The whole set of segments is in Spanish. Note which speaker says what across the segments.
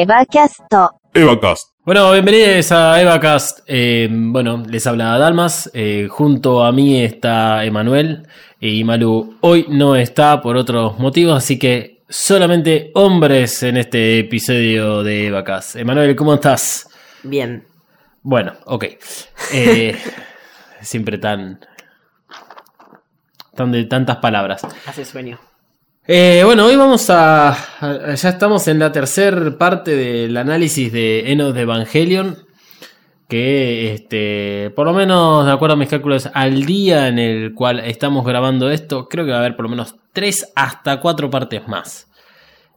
Speaker 1: Evacast.
Speaker 2: Evacast.
Speaker 3: Bueno, bienvenidos a Evacast. Eh, bueno, les habla Dalmas. Eh, junto a mí está Emanuel. Y Malu hoy no está por otros motivos, así que solamente hombres en este episodio de Evacast. Emanuel, ¿cómo estás?
Speaker 4: Bien.
Speaker 3: Bueno, ok. Eh, siempre tan. tan de tantas palabras.
Speaker 4: Hace sueño.
Speaker 3: Eh, bueno, hoy vamos a, Ya estamos en la tercera parte del análisis de Enos de Evangelion. Que, este, por lo menos, de acuerdo a mis cálculos, al día en el cual estamos grabando esto, creo que va a haber por lo menos tres hasta cuatro partes más.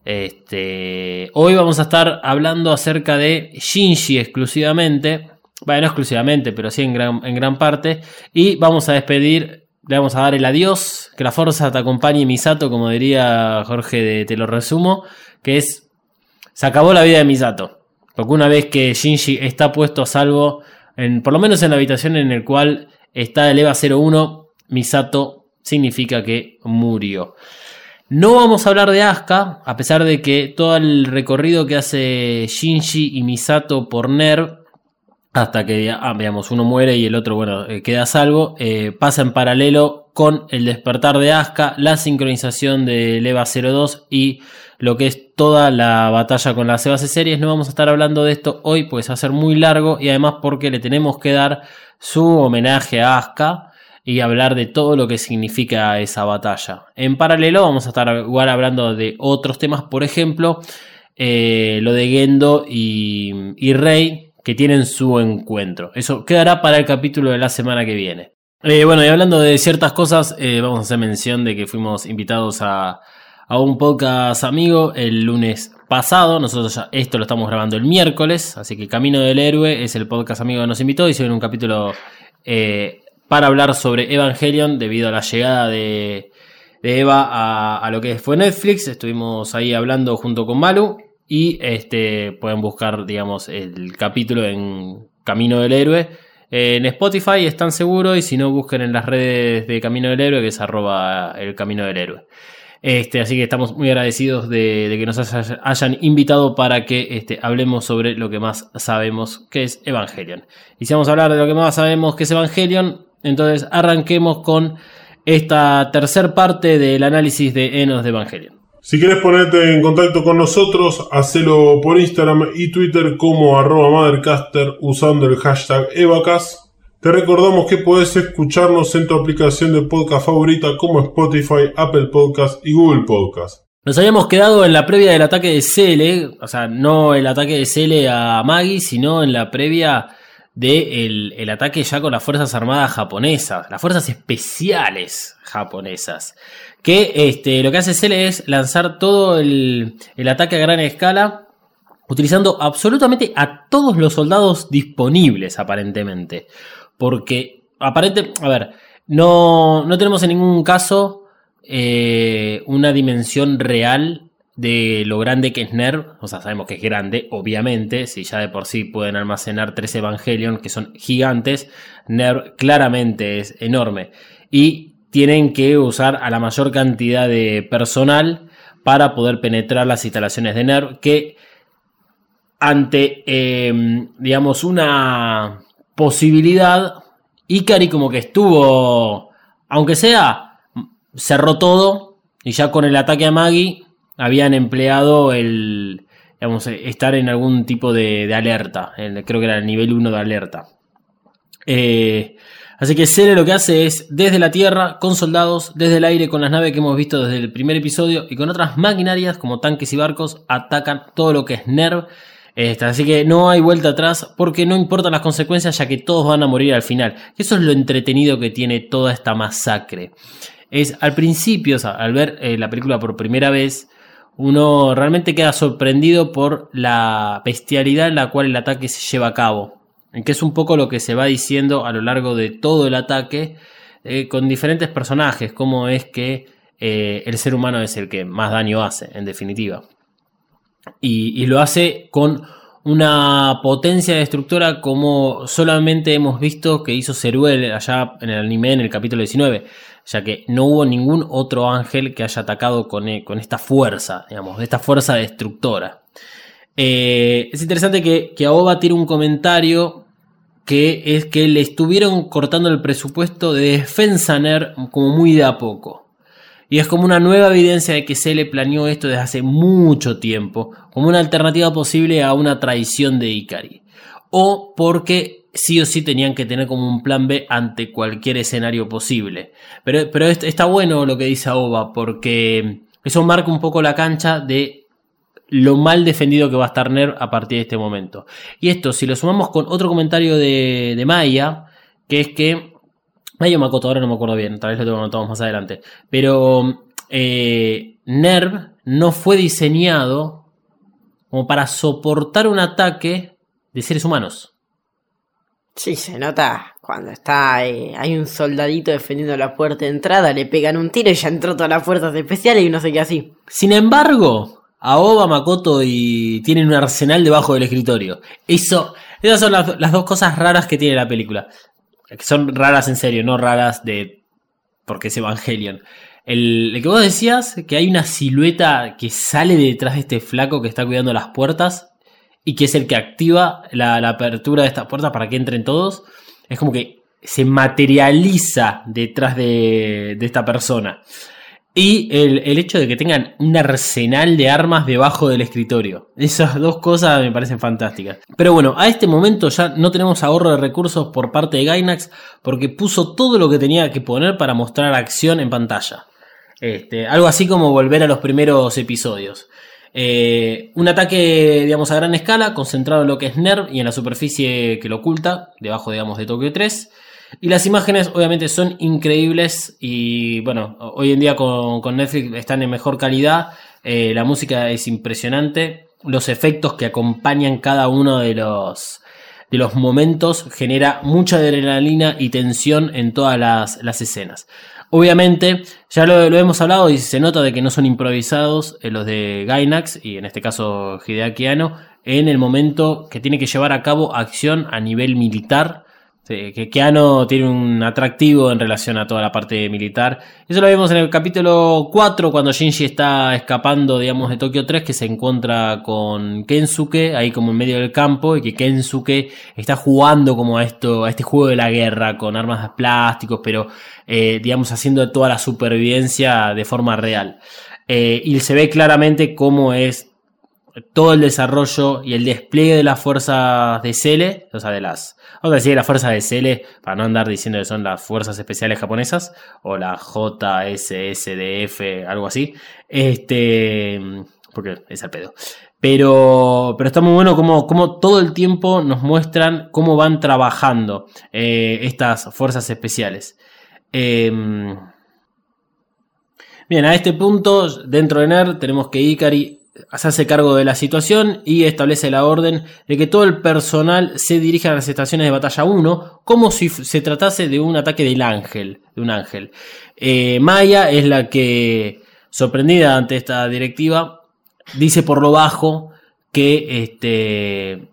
Speaker 3: Este, hoy vamos a estar hablando acerca de Shinji exclusivamente. Bueno, no exclusivamente, pero sí en gran, en gran parte. Y vamos a despedir, le vamos a dar el adiós. Que la fuerza te acompañe, Misato, como diría Jorge de Te lo resumo. Que es, se acabó la vida de Misato. Porque una vez que Shinji está puesto a salvo, en, por lo menos en la habitación en el cual está el EVA 01, Misato significa que murió. No vamos a hablar de Asuka, a pesar de que todo el recorrido que hace Shinji y Misato por NERV, hasta que ah, uno muere y el otro, bueno, eh, queda salvo, eh, pasa en paralelo con el despertar de Asuka, la sincronización del EVA 02 y lo que es toda la batalla con las base series. No vamos a estar hablando de esto hoy, pues va a ser muy largo y además porque le tenemos que dar su homenaje a Asuka y hablar de todo lo que significa esa batalla. En paralelo vamos a estar igual hablando de otros temas, por ejemplo, eh, lo de Gendo y, y Rey, que tienen su encuentro. Eso quedará para el capítulo de la semana que viene. Eh, bueno, y hablando de ciertas cosas, eh, vamos a hacer mención de que fuimos invitados a, a un podcast amigo el lunes pasado. Nosotros ya esto lo estamos grabando el miércoles, así que Camino del Héroe es el podcast amigo que nos invitó. Hicieron un capítulo eh, para hablar sobre Evangelion debido a la llegada de, Eva a lo que fue Netflix. Estuvimos ahí hablando junto con Malu y este pueden buscar, digamos, el capítulo en Camino del Héroe. En Spotify están seguros y si no busquen en las redes de Camino del Héroe que es arroba el Camino del Héroe. Este, así que estamos muy agradecidos de, que nos haya- hayan invitado para que este, hablemos sobre lo que más sabemos que es Evangelion. Y si vamos a hablar de lo que más sabemos que es Evangelion, entonces arranquemos con esta tercer parte del análisis de Enos de Evangelion.
Speaker 2: Si quieres ponerte en contacto con nosotros, hacelo por Instagram y Twitter como arroba Mothercaster usando el hashtag EvaCast. Te recordamos que puedes escucharnos en tu aplicación de podcast favorita como Spotify, Apple Podcast y Google Podcast.
Speaker 3: Nos habíamos quedado en la previa del ataque de Cele, o sea, no el ataque de Cele a Maggie, sino en la previa del el ataque ya con las Fuerzas Armadas japonesas, las Fuerzas Especiales japonesas. Que este, lo que hace Cele es lanzar todo el, el ataque a gran escala, utilizando absolutamente a todos los soldados disponibles, aparentemente. Porque, aparente, a ver, no, no tenemos en ningún caso eh, una dimensión real de lo grande que es NERV. O sea, sabemos que es grande, obviamente. Si ya de por sí pueden almacenar tres Evangelion que son gigantes, NERV claramente es enorme. Y tienen que usar a la mayor cantidad de personal para poder penetrar las instalaciones de NERV que ante, eh, digamos, una posibilidad, Ikari como que estuvo, aunque sea, cerró todo y ya con el ataque a Maggie habían empleado el, digamos, estar en algún tipo de, alerta, creo que era el nivel 1 de alerta. Eh, así que Cele lo que hace es desde la tierra, con soldados, desde el aire, con las naves que hemos visto desde el primer episodio y con otras maquinarias como tanques y barcos, atacan todo lo que es NERV. Así que no hay vuelta atrás porque no importan las consecuencias ya que todos van a morir al final. Eso es lo entretenido que tiene toda esta masacre. Es al principio, al ver eh, la película por primera vez, uno realmente queda sorprendido por la bestialidad en la cual el ataque se lleva a cabo. Que es un poco lo que se va diciendo a lo largo de todo el ataque eh, con diferentes personajes, cómo es que eh, el ser humano es el que más daño hace, en definitiva. Y, y lo hace con una potencia destructora como solamente hemos visto que hizo Ceruel allá en el anime en el capítulo 19, ya que no hubo ningún otro ángel que haya atacado con, eh, con esta fuerza, digamos, esta fuerza destructora. Eh, es interesante que, que Aoba tiene un comentario que es que le estuvieron cortando el presupuesto de defensa NER como muy de a poco. Y es como una nueva evidencia de que se le planeó esto desde hace mucho tiempo, como una alternativa posible a una traición de Ikari. O porque sí o sí tenían que tener como un plan B ante cualquier escenario posible. Pero, pero está bueno lo que dice Aoba, porque eso marca un poco la cancha de lo mal defendido que va a estar NER a partir de este momento. Y esto, si lo sumamos con otro comentario de, Maya, que es que. Maya Makoto, ahora no me acuerdo bien, tal vez lo tengo anotado más adelante. Pero eh, NERV no fue diseñado como para soportar un ataque de seres humanos.
Speaker 1: Sí, se nota cuando está hay un soldadito defendiendo la puerta de entrada, le pegan un tiro y ya entró todas las fuerzas especiales y no sé qué así.
Speaker 3: Sin embargo, Aoba, Makoto y tienen un arsenal debajo del escritorio. Eso, esas son las, dos cosas raras que tiene la película. Que son raras en serio, no raras de porque es Evangelion. El, que vos decías, que hay una silueta que sale detrás de este flaco que está cuidando las puertas y que es el que activa la, apertura de estas puertas para que entren todos, es como que se materializa detrás de, de esta persona. Y el, hecho de que tengan un arsenal de armas debajo del escritorio. Esas dos cosas me parecen fantásticas. Pero bueno, a este momento ya no tenemos ahorro de recursos por parte de Gainax porque puso todo lo que tenía que poner para mostrar acción en pantalla. Este, algo así como volver a los primeros episodios. Eh, un ataque, digamos, a gran escala, concentrado en lo que es NERV y en la superficie que lo oculta, debajo, digamos, de Tokio 3. Y las imágenes obviamente son increíbles y bueno, hoy en día con, Netflix están en mejor calidad, eh, la música es impresionante, los efectos que acompañan cada uno de los, de los momentos genera mucha adrenalina y tensión en todas las, escenas. Obviamente, ya lo, hemos hablado y se nota de que no son improvisados eh, los de Gainax y en este caso Hideaki Anno en el momento que tiene que llevar a cabo acción a nivel militar que Keanu tiene un atractivo en relación a toda la parte militar. Eso lo vemos en el capítulo 4, cuando Shinji está escapando, digamos, de Tokio 3, que se encuentra con Kensuke, ahí como en medio del campo, y que Kensuke está jugando como a esto, a este juego de la guerra, con armas de plásticos, pero, eh, digamos, haciendo toda la supervivencia de forma real. Eh, y se ve claramente cómo es todo el desarrollo y el despliegue de las fuerzas de Cele, o sea, de las, vamos a decir las fuerzas de Cele, para no andar diciendo que son las fuerzas especiales japonesas, o la JSSDF, algo así, este, porque es al pedo. Pero, pero está muy bueno como, todo el tiempo nos muestran cómo van trabajando eh, estas fuerzas especiales. Em, bien, a este punto, dentro de NER, tenemos que Ikari se hace cargo de la situación y establece la orden de que todo el personal se dirija a las estaciones de batalla 1 como si se tratase de un ataque del ángel, de un ángel. Eh, Maya es la que, sorprendida ante esta directiva, dice por lo bajo que este,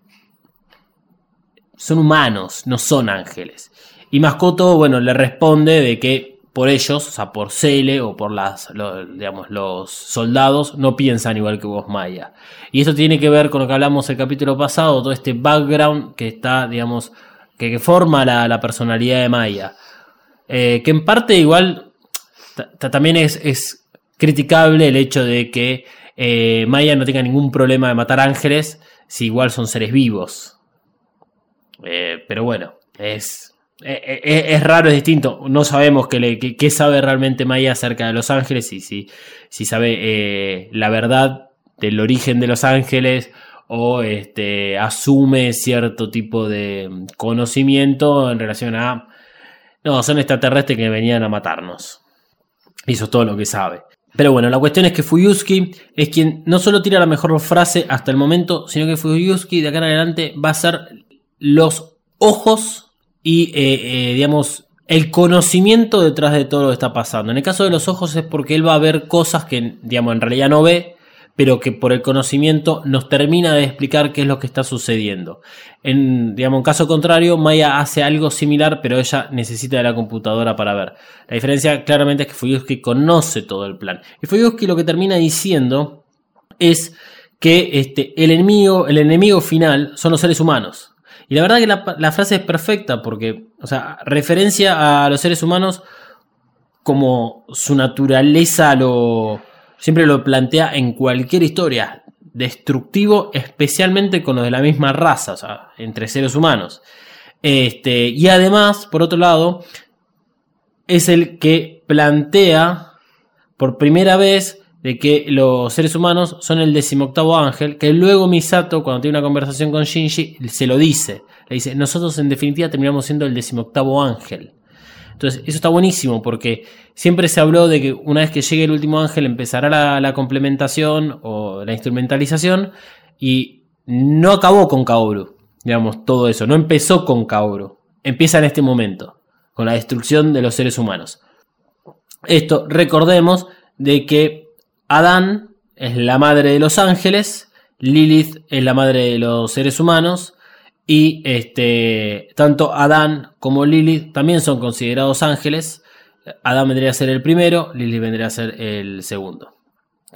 Speaker 3: son humanos, no son ángeles. Y Mascoto, bueno, le responde de que por ellos, o sea, por Cele o por las, digamos, los soldados, no piensan igual que vos, Maya. Y eso tiene que ver con lo que hablamos el capítulo pasado, todo este background que está, digamos, que, forma la, personalidad de Maya. Eh, que en parte igual también es, es, criticable el hecho de que eh, Maya no tenga ningún problema de matar ángeles si igual son seres vivos. Eh, pero bueno, es es raro, es distinto. No sabemos qué, sabe realmente Maya acerca de Los Ángeles y si, si sabe la verdad del origen de Los Ángeles o este, asume cierto tipo de conocimiento en relación a... No, son extraterrestres que venían a matarnos. Eso es todo lo que sabe. Pero bueno, la cuestión es que Fuyuski es quien no solo tira la mejor frase hasta el momento, sino que Fuyuski de acá en adelante va a ser los ojos y, eh, eh, digamos, el conocimiento detrás de todo lo que está pasando. En el caso de los ojos es porque él va a ver cosas que, digamos, en realidad no ve, pero que por el conocimiento nos termina de explicar qué es lo que está sucediendo. En, digamos, en caso contrario, Maya hace algo similar, pero ella necesita de la computadora para ver. La diferencia claramente es que Fuyuski conoce todo el plan. Y Fuyuski lo que termina diciendo es que este, el, enemigo, el enemigo final son los seres humanos. Y la verdad que la, frase es perfecta porque, o sea, referencia a los seres humanos como su naturaleza lo siempre lo plantea en cualquier historia, destructivo especialmente con los de la misma raza, o sea, entre seres humanos. Este, y además, por otro lado, es el que plantea por primera vez de que los seres humanos son el decimoctavo ángel, que luego Misato, cuando tiene una conversación con Shinji, se lo dice. Le dice, nosotros en definitiva terminamos siendo el decimoctavo ángel. Entonces, eso está buenísimo porque siempre se habló de que una vez que llegue el último ángel empezará la, complementación o la instrumentalización y no acabó con Kaoru, digamos, todo eso, no empezó con Kaoru, empieza en este momento, con la destrucción de los seres humanos. Esto, recordemos de que Adán es la madre de los ángeles, Lilith es la madre de los seres humanos, y este, tanto Adán como Lilith también son considerados ángeles. Adán vendría a ser el primero, Lilith vendría a ser el segundo.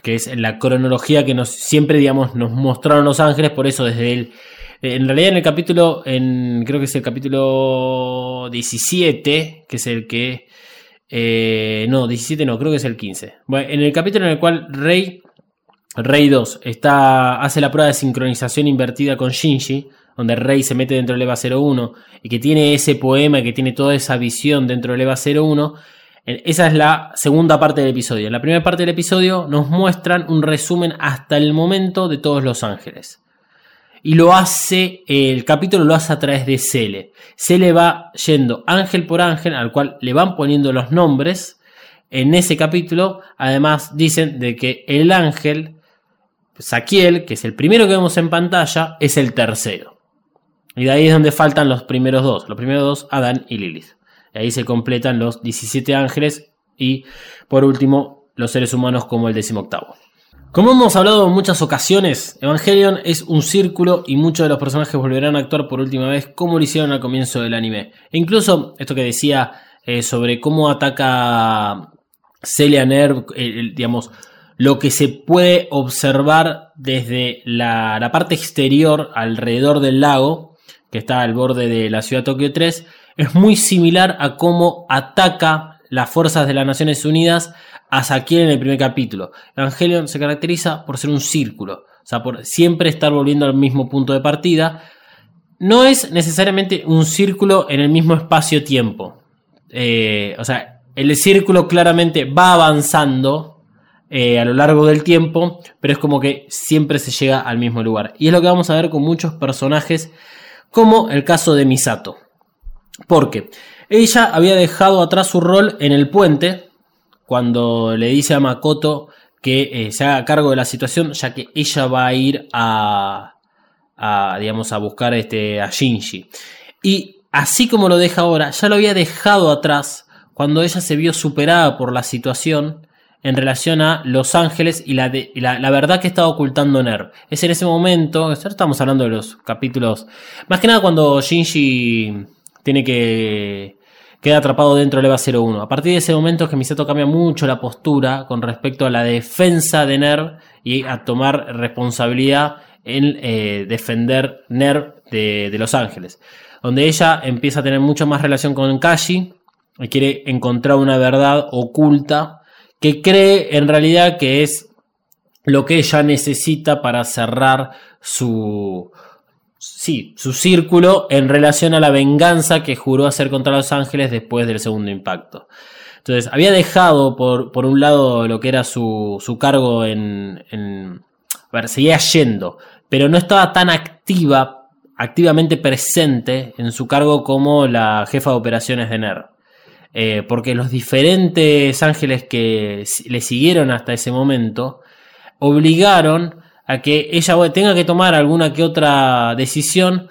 Speaker 3: Que es la cronología que nos siempre, digamos, nos mostraron los ángeles, por eso desde el. En realidad, en el capítulo, en, creo que es el capítulo 17, que es el que. Eh, no, 17 no, creo que es el 15. Bueno, en el capítulo en el cual Rey, Rey 2, está, hace la prueba de sincronización invertida con Shinji, donde Rey se mete dentro del EVA 01 y que tiene ese poema, que tiene toda esa visión dentro del EVA 01, esa es la segunda parte del episodio. En la primera parte del episodio nos muestran un resumen hasta el momento de todos los ángeles. Y lo hace, el capítulo lo hace a través de Cele. Cele va yendo ángel por ángel, al cual le van poniendo los nombres. En ese capítulo, además, dicen de que el ángel, Saquiel, que es el primero que vemos en pantalla, es el tercero. Y de ahí es donde faltan los primeros dos. Los primeros dos, Adán y Lilith. Y ahí se completan los 17 ángeles y por último los seres humanos como el decimoctavo. Como hemos hablado en muchas ocasiones, Evangelion es un círculo y muchos de los personajes volverán a actuar por última vez como lo hicieron al comienzo del anime. E incluso esto que decía eh, sobre cómo ataca Celia Nerv, digamos, lo que se puede observar desde la, la parte exterior alrededor del lago, que está al borde de la ciudad Tokio 3, es muy similar a cómo ataca las fuerzas de las Naciones Unidas a Saquiel en el primer capítulo. Evangelion se caracteriza por ser un círculo, o sea, por siempre estar volviendo al mismo punto de partida. No es necesariamente un círculo en el mismo espacio-tiempo. Eh, o sea, el círculo claramente va avanzando eh, a lo largo del tiempo, pero es como que siempre se llega al mismo lugar. Y es lo que vamos a ver con muchos personajes como el caso de Misato. Porque ella había dejado atrás su rol en el puente cuando le dice a Makoto que eh, se haga cargo de la situación, ya que ella va a ir a, digamos, a buscar este, a Shinji. Y así como lo deja ahora, ya lo había dejado atrás cuando ella se vio superada por la situación en relación a Los Ángeles y la, la, verdad que estaba ocultando Nerv. Es en ese momento, estamos hablando de los capítulos, más que nada cuando Shinji tiene que queda atrapado dentro del EVA 01. A partir de ese momento es cambia mucho la postura con respecto a la defensa de Nerv y a tomar responsabilidad en eh, defender Nerv de, de, Los Ángeles. Donde ella empieza a tener mucho más relación con Kashi y quiere encontrar una verdad oculta que cree en realidad que es lo que ella necesita para cerrar su, sí, su círculo en relación a la venganza que juró hacer contra los ángeles después del segundo impacto. Entonces, había dejado por, por un lado lo que era su, su cargo en, en... A ver, seguía yendo, pero no estaba tan activa, activamente presente en su cargo como la jefa de operaciones de NER. Eh, porque los diferentes ángeles que le siguieron hasta ese momento obligaron a que ella tenga que tomar alguna que otra decisión,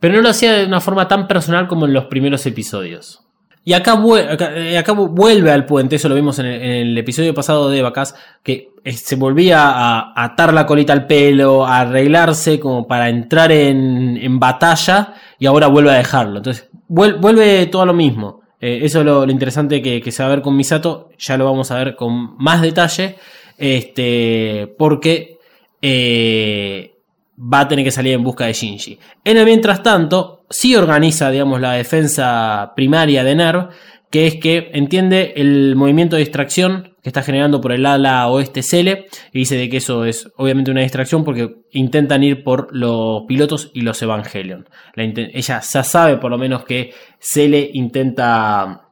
Speaker 3: pero no lo hacía de una forma tan personal como en los primeros episodios. Y acá, eh, vuelve al puente, eso lo vimos en el, episodio pasado de Vacas, que eh, se volvía a atar la colita al pelo, a arreglarse como para entrar en, en batalla y ahora vuelve a dejarlo. Entonces vuelve todo a lo mismo. Eh, eso es lo, interesante que, se va a ver con Misato. Ya lo vamos a ver con más detalle. Este, porque eh, va a tener que salir en busca de Shinji. En el mientras tanto, sí organiza, digamos, la defensa primaria de NERV, que es que entiende el movimiento de distracción que está generando por el ala oeste Cele y dice de que eso es obviamente una distracción porque intentan ir por los pilotos y los Evangelion. ella ya sabe por lo menos que Cele intenta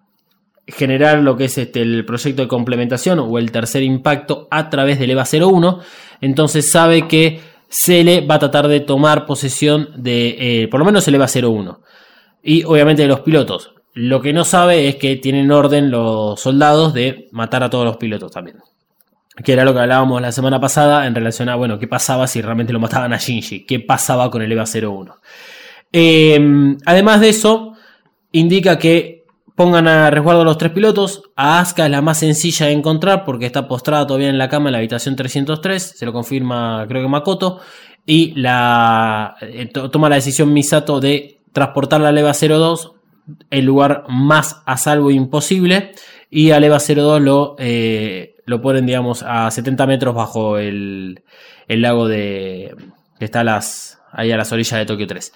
Speaker 3: generar lo que es este, el proyecto de complementación o el tercer impacto a través del EVA 01, entonces sabe que Cele va a tratar de tomar posesión de eh, por lo menos el EVA 01 y obviamente de los pilotos. Lo que no sabe es que tienen orden los soldados de matar a todos los pilotos también. Que era lo que hablábamos la semana pasada en relación a, bueno, qué pasaba si realmente lo mataban a Shinji, qué pasaba con el EVA 01. Eh, además de eso, indica que pongan a resguardo a los tres pilotos. A Asuka es la más sencilla de encontrar porque está postrada todavía en la cama en la habitación 303. Se lo confirma, creo que Makoto. Y la, eh, toma la decisión Misato de transportarla a EVA 02 el lugar más a salvo imposible. Y al EVA 02 lo, eh, lo ponen, digamos, a 70 metros bajo el, el lago de. que está las, ahí a las orillas de Tokio 3.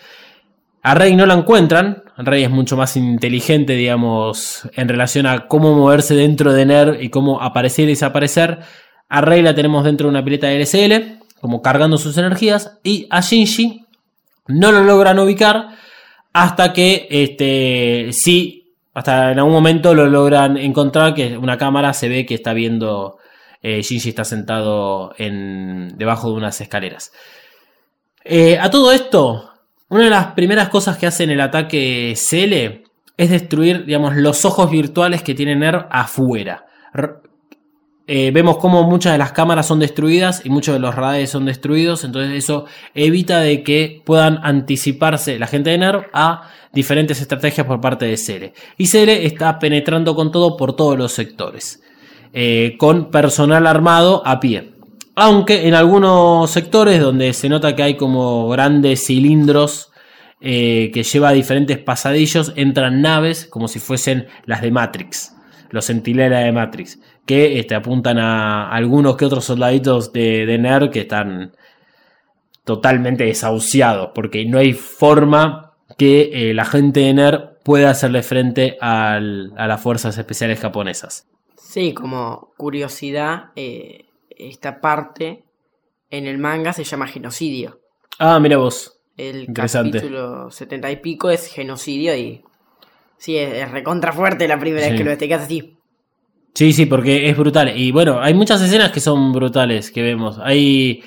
Speaker 3: A Rey no la encuentran. Rey es mucho más inteligente, digamos, en relación a cómo moverse dentro de NER y cómo aparecer y desaparecer. A Rey la tenemos dentro de una pileta de LSL, como cargando sus energías. Y a Shinji no lo logran ubicar hasta que, este, sí, hasta en algún momento lo logran encontrar, que una cámara se ve que está viendo, eh, Shinji está sentado en, debajo de unas escaleras. Eh, a todo esto, una de las primeras cosas que hace en el ataque Cele es destruir, digamos, los ojos virtuales que tiene NER afuera. Eh, vemos como muchas de las cámaras son destruidas y muchos de los radares son destruidos, entonces eso evita de que puedan anticiparse la gente de NERV a diferentes estrategias por parte de Cere. Y Cere está penetrando con todo por todos los sectores, eh, con personal armado a pie. Aunque en algunos sectores donde se nota que hay como grandes cilindros eh, que lleva diferentes pasadillos, entran naves como si fuesen las de Matrix los centinelas de Matrix, que este, apuntan a algunos que otros soldaditos de, de NER que están totalmente desahuciados, porque no hay forma que eh, la gente de NER pueda hacerle frente a las fuerzas especiales japonesas.
Speaker 1: Sí, como curiosidad, eh, esta parte en el manga se llama genocidio.
Speaker 3: Ah, mira vos.
Speaker 1: El capítulo 70 y pico es genocidio y Sí, es, recontra fuerte la primera vez que lo ves, así.
Speaker 3: Sí, sí, porque es brutal. Y bueno, hay muchas escenas que son brutales que vemos. Hay,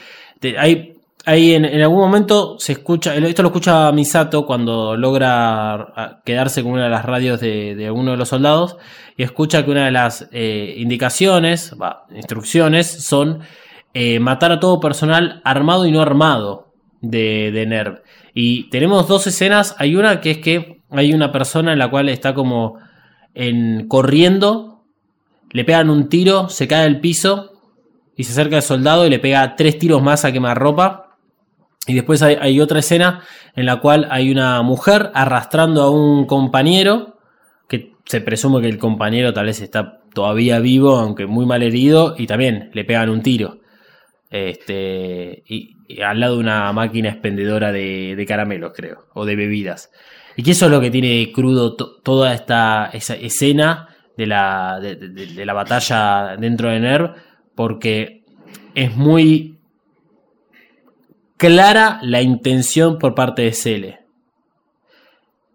Speaker 3: hay, hay en, algún momento se escucha, esto lo escucha Misato cuando logra quedarse con una de las radios de, uno de los soldados y escucha que una de las eh, indicaciones, instrucciones, son eh, matar a todo personal armado y no armado de, de NERV. Y tenemos dos escenas. Hay una que es que hay una persona en la cual está como en, corriendo, le pegan un tiro, se cae al piso y se acerca al soldado y le pega tres tiros más a quemarropa. Y después hay, otra escena en la cual hay una mujer arrastrando a un compañero, que se presume que el compañero tal vez está todavía vivo, aunque muy mal herido, y también le pegan un tiro. Este, y, al lado de una máquina expendedora de, de, caramelos, creo, o de bebidas. Y que eso es lo que tiene crudo toda esta escena de la, de, la batalla dentro de NERV, porque es muy clara la intención por parte de Cele.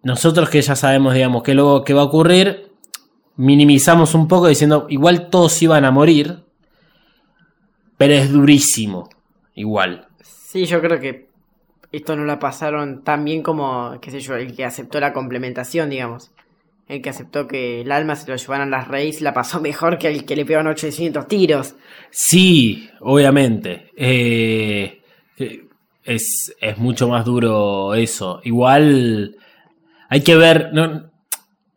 Speaker 3: Nosotros que ya sabemos, digamos, que luego que va a ocurrir, minimizamos un poco diciendo, igual todos iban a morir, pero es durísimo, igual.
Speaker 1: Sí, yo creo que esto no la pasaron tan bien como, qué sé yo, el que aceptó la complementación, digamos. El que aceptó que el alma se lo llevaran las raíces la pasó mejor que el que le pegaron 800 tiros.
Speaker 3: Sí, obviamente. Eh, es, es, mucho más duro eso. Igual hay que ver.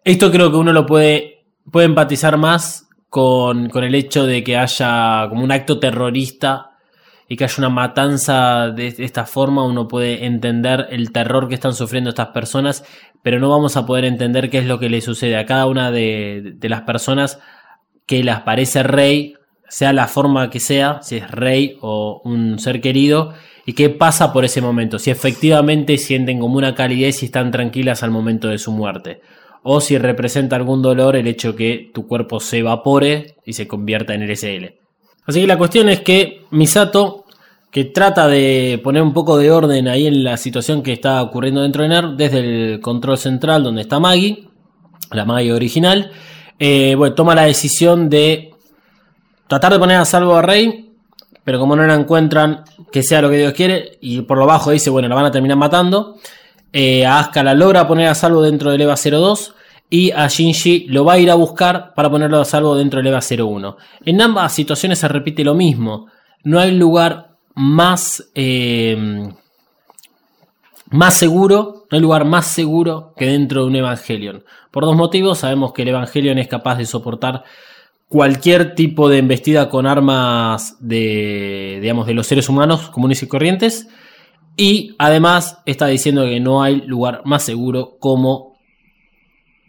Speaker 3: Esto creo que uno lo puede, puede empatizar más con, con el hecho de que haya como un acto terrorista y que haya una matanza de esta forma, uno puede entender el terror que están sufriendo estas personas, pero no vamos a poder entender qué es lo que le sucede a cada una de, las personas que las parece rey, sea la forma que sea, si es rey o un ser querido, y qué pasa por ese momento, si efectivamente sienten como una calidez y están tranquilas al momento de su muerte, o si representa algún dolor el hecho que tu cuerpo se evapore y se convierta en LSL. Así que la cuestión es que Misato, que trata de poner un poco de orden ahí en la situación que está ocurriendo dentro de NER, desde el control central donde está Maggie, la Maggie original, eh, bueno, toma la decisión de tratar de poner a salvo a Rey, pero como no la encuentran, que sea lo que Dios quiere, y por lo bajo dice, bueno, la van a terminar matando. Eh, a Asuka la logra poner a salvo dentro del EVA 02 y a Shinji lo va a ir a buscar para ponerlo a salvo dentro del EVA 01. En ambas situaciones se repite lo mismo. No hay lugar más, eh, más seguro, no hay lugar más seguro que dentro de un Evangelion. Por dos motivos, sabemos que el Evangelion es capaz de soportar cualquier tipo de embestida con armas de, digamos, de los seres humanos comunes y corrientes. Y además está diciendo que no hay lugar más seguro como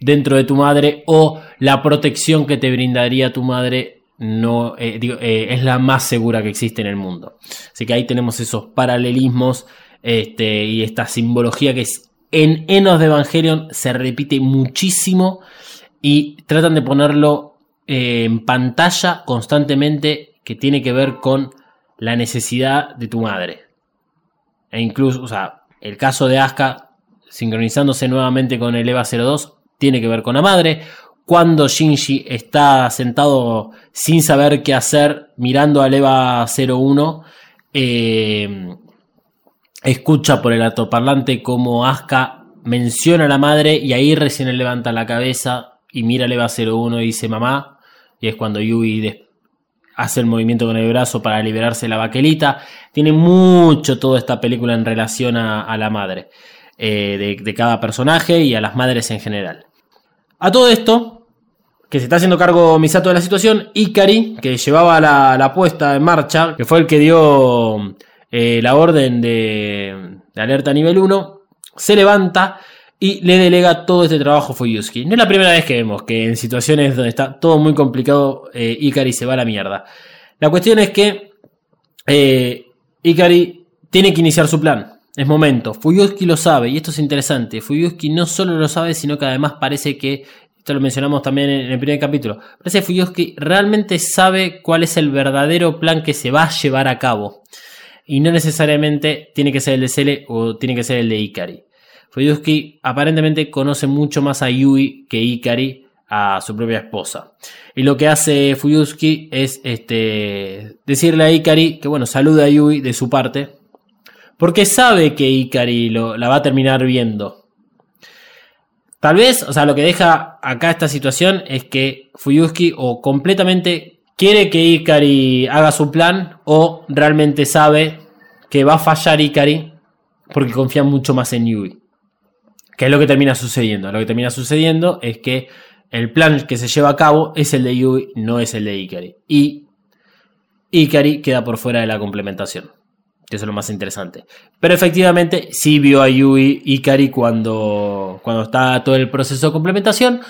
Speaker 3: dentro de tu madre o la protección que te brindaría tu madre no eh, eh, es la más segura que existe en el mundo. Así que ahí tenemos esos paralelismos este, y esta simbología que es en Enos de Evangelion se repite muchísimo y tratan de ponerlo eh, en pantalla constantemente que tiene que ver con la necesidad de tu madre. E incluso, o sea, el caso de Asuka sincronizándose nuevamente con el EVA 02 tiene que ver con la madre. Cuando Shinji está sentado sin saber qué hacer, mirando al EVA 01, eh, escucha por el altoparlante como Asuka menciona a la madre y ahí recién él levanta la cabeza y mira al EVA 01 y dice mamá y es cuando Yui hace el movimiento con el brazo para liberarse la baquelita. Tiene mucho toda esta película en relación a, la madre eh, de, cada personaje y a las madres en general. A todo esto, que se está haciendo cargo Misato de la situación, Ikari, que llevaba la, puesta en marcha, que fue el que dio eh, la orden de, de alerta nivel 1, se levanta y le delega todo este trabajo a Fuyuski. No es la primera vez que vemos que en situaciones donde está todo muy complicado, eh, Ikari se va a la mierda. La cuestión es que eh, Ikari tiene que iniciar su plan. Es momento. Fuyuski lo sabe y esto es interesante. Fuyuski no solo lo sabe, sino que además parece que, esto lo mencionamos también en el primer capítulo, parece que Fuyuski realmente sabe cuál es el verdadero plan que se va a llevar a cabo. Y no necesariamente tiene que ser el de Cele o tiene que ser el de Ikari. Fuyuski aparentemente conoce mucho más a Yui que Ikari a su propia esposa. Y lo que hace Fuyuski es este, decirle a Ikari que bueno, saluda a Yui de su parte, porque sabe que Ikari lo, la va a terminar viendo. Tal vez, o sea, lo que deja acá esta situación es que Fuyuski o completamente quiere que Ikari haga su plan o realmente sabe que va a fallar Ikari porque confía mucho más en Yui. ¿Qué es lo que termina sucediendo? Lo que termina sucediendo es que el plan que se lleva a cabo es el de Yui, no es el de Ikari. Y Ikari queda por fuera de la complementación. Que es lo más interesante. Pero efectivamente sí vio a Yui Ikari cuando, cuando está todo el proceso de complementación.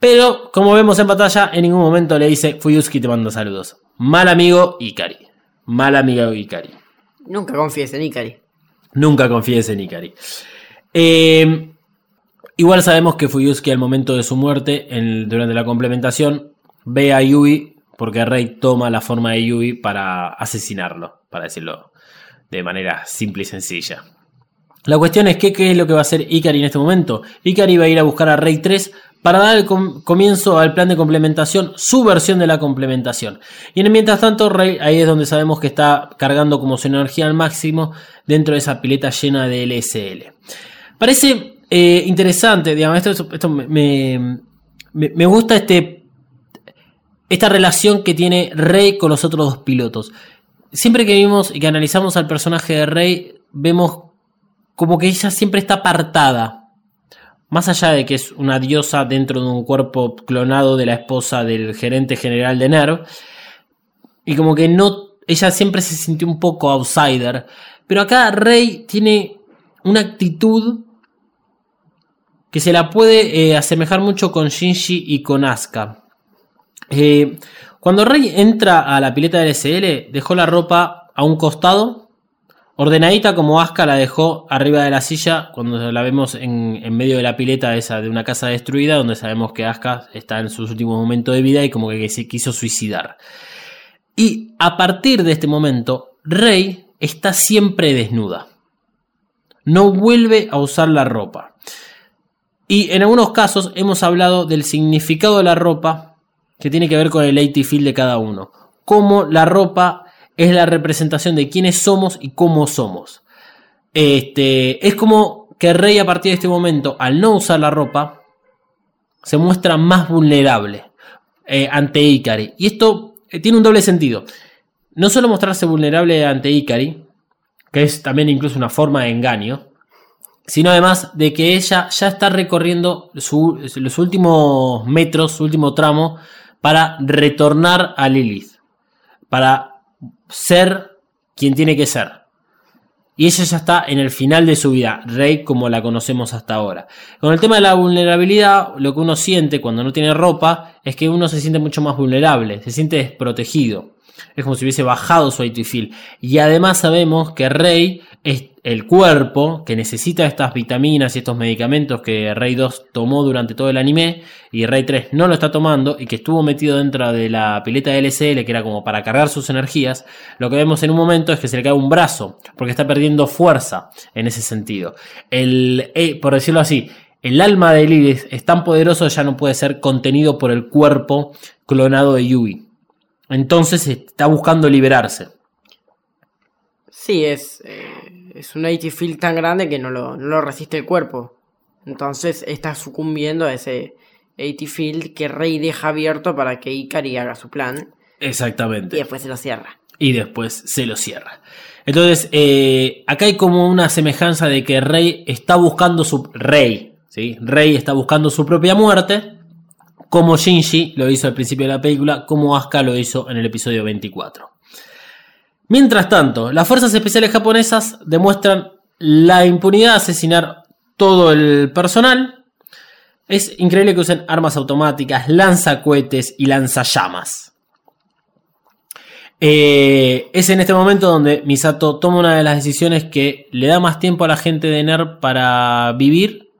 Speaker 3: Pero como vemos en batalla, en ningún momento le dice Fuyuski te mando saludos. Mal amigo Ikari. Mal amigo Ikari.
Speaker 1: Nunca confíes en Ikari.
Speaker 3: Nunca confíes en Ikari. Eh, igual sabemos que Fuyuski al momento de su muerte, durante la complementación, ve a Yui porque Rey toma la forma de Yui para asesinarlo, para decirlo de manera simple y sencilla. La cuestión es que, qué es lo que va a hacer Ikari en este momento. Ikari va a ir a buscar a Rey 3 para dar el comienzo al plan de complementación, su versión de la complementación. Y en mientras tanto, Rey, ahí es donde sabemos que está cargando como su energía al máximo dentro de esa pileta llena de LSL. Parece eh, interesante, digamos, esto, me, me, gusta este, esta relación que tiene Rey con los otros dos pilotos. Siempre que vimos y que analizamos al personaje de Rey, vemos como que ella siempre está apartada. Más allá de que es una diosa dentro de un cuerpo clonado de la esposa del gerente general de NERV. Y como que no. Ella siempre se sintió un poco outsider. Pero acá Rey tiene una actitud que se la puede eh, asemejar mucho con Shinji y con Asuka. Eh, Cuando Rey entra a la pileta del SL, dejó la ropa a un costado, ordenadita como Aska la dejó arriba de la silla cuando la vemos en, medio de la pileta esa de una casa destruida, donde sabemos que Aska está en sus últimos momentos de vida y como que se quiso suicidar. Y a partir de este momento, Rey está siempre desnuda. No vuelve a usar la ropa. Y en algunos casos hemos hablado del significado de la ropa que tiene que ver con el AT field de cada uno. Cómo la ropa es la representación de quiénes somos y cómo somos. Este, es como que Rey a partir de este momento, al no usar la ropa, se muestra más vulnerable eh, ante Ikari. Y esto eh, tiene un doble sentido. No solo mostrarse vulnerable ante Ikari, que es también incluso una forma de engaño, sino además de que ella ya está recorriendo los últimos metros, su último tramo, para retornar a Lilith, para ser quien tiene que ser. Y ella ya está en el final de su vida, Rey como la conocemos hasta ahora. Con el tema de la vulnerabilidad, lo que uno siente cuando no tiene ropa es que uno se siente mucho más vulnerable, se siente desprotegido. Es como si hubiese bajado su feel. Y además sabemos que Rey es el cuerpo que necesita estas vitaminas y estos medicamentos que Rey 2 tomó durante todo el anime y Rey 3 no lo está tomando y que estuvo metido dentro de la pileta de LSL que era como para cargar sus energías, lo que vemos en un momento es que se le cae un brazo porque está perdiendo fuerza en ese sentido. El, eh, por decirlo así, el alma de Lilith es tan poderoso ya no puede ser contenido por el cuerpo clonado de Yui. Entonces está buscando liberarse.
Speaker 1: Sí, es, eh, es un AT field tan grande que no lo, resiste el cuerpo. Entonces está sucumbiendo a ese AT field que Rey deja abierto para que Ikari haga su plan.
Speaker 3: Exactamente.
Speaker 1: Y después se lo cierra.
Speaker 3: Y después se lo cierra. Entonces, eh, acá hay como una semejanza de que Rey está buscando su. Rey, ¿sí? Rey está buscando su propia muerte como Shinji lo hizo al principio de la película, como Asuka lo hizo en el episodio 24. Mientras tanto, las fuerzas especiales japonesas demuestran la impunidad de asesinar todo el personal. Es increíble que usen armas automáticas, lanzacohetes y lanzallamas. Eh, es en este momento donde Misato toma una de las decisiones que le da más tiempo a la gente de NER para vivir,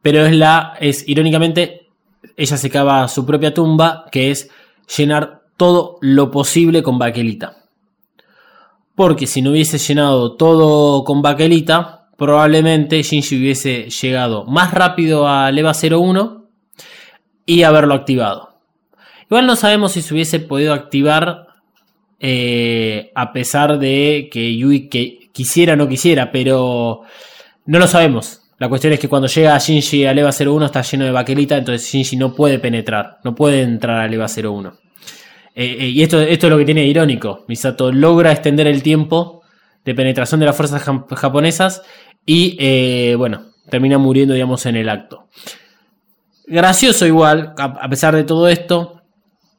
Speaker 3: pero es la, es irónicamente ella se cava su propia tumba, que es llenar todo lo posible con baquelita. Porque si no hubiese llenado todo con baquelita, probablemente Shinji hubiese llegado más rápido a Leva 01 y haberlo activado. Igual no sabemos si se hubiese podido activar eh, a pesar de que Yui que quisiera o no quisiera, pero no lo sabemos. La cuestión es que cuando llega Shinji a Leva 01 está lleno de baquelita, entonces Shinji no puede penetrar, no puede entrar a Leva 01. Eh, eh, y esto, esto es lo que tiene irónico. Misato logra extender el tiempo de penetración de las fuerzas japonesas y, eh, bueno, termina muriendo, digamos, en el acto. Gracioso igual, a, pesar de todo esto,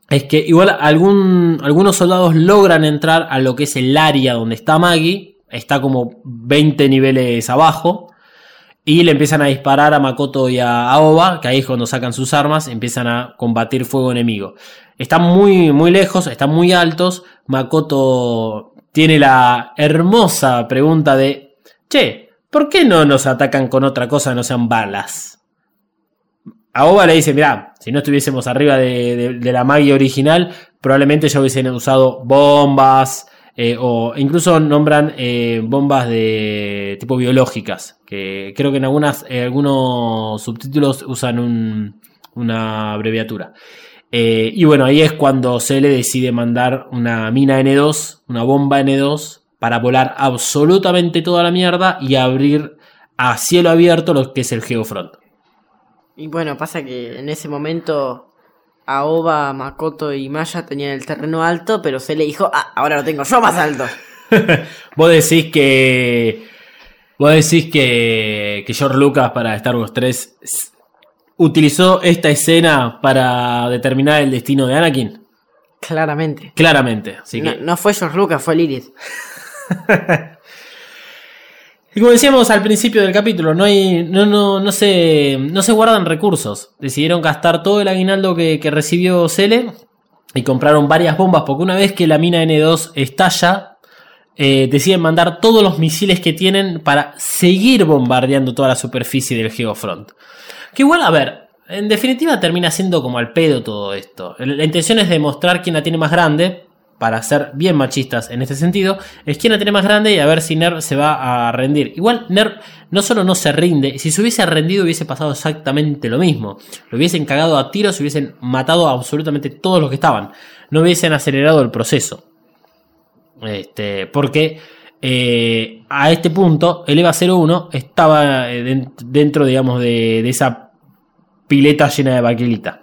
Speaker 3: es que igual algún, algunos soldados logran entrar a lo que es el área donde está Maggie, está como 20 niveles abajo, y le empiezan a disparar a Makoto y a Aoba, que ahí es cuando sacan sus armas, empiezan a combatir fuego enemigo. Están muy, muy lejos, están muy altos. Makoto tiene la hermosa pregunta de, che, ¿por qué no nos atacan con otra cosa que no sean balas? Aoba le dice, mira, si no estuviésemos arriba de, la magia original, probablemente ya hubiesen usado bombas, eh, o incluso nombran eh, bombas de tipo biológicas, que creo que en algunas, eh, algunos subtítulos usan una abreviatura. y bueno, ahí es cuando se decide mandar una mina N2, una bomba N2, para volar absolutamente toda la mierda y abrir a cielo abierto lo que es el Geofront.
Speaker 1: Y bueno, pasa que en ese momento Aoba, Makoto y Maya tenían el terreno alto, pero se le dijo, ah, ahora lo tengo yo más alto.
Speaker 3: vos decís que. Vos decís que, que George Lucas para Star Wars 3 utilizó esta escena para determinar el destino de Anakin.
Speaker 1: Claramente.
Speaker 3: Claramente.
Speaker 1: no, no fue George Lucas, fue Lilith.
Speaker 3: Y como decíamos al principio del capítulo, no, hay, no, no, no, se, no se guardan recursos. Decidieron gastar todo el aguinaldo que, recibió Cele y compraron varias bombas porque una vez que la mina N2 estalla, eh, deciden mandar todos los misiles que tienen para seguir bombardeando toda la superficie del Geofront. Que igual, a ver, en definitiva termina siendo como al pedo todo esto. La intención es demostrar quién la tiene más grande, para ser bien machistas en este sentido, es tiene más grande y a ver si Nerv se va a rendir. Igual Nerv no solo no se rinde, si se hubiese rendido hubiese pasado exactamente lo mismo. Lo hubiesen cagado a tiros, hubiesen matado a absolutamente todos los que estaban. No hubiesen acelerado el proceso. Este, porque eh, a este punto el EVA 01 estaba eh, dentro, digamos, de, de esa pileta llena de baquelita.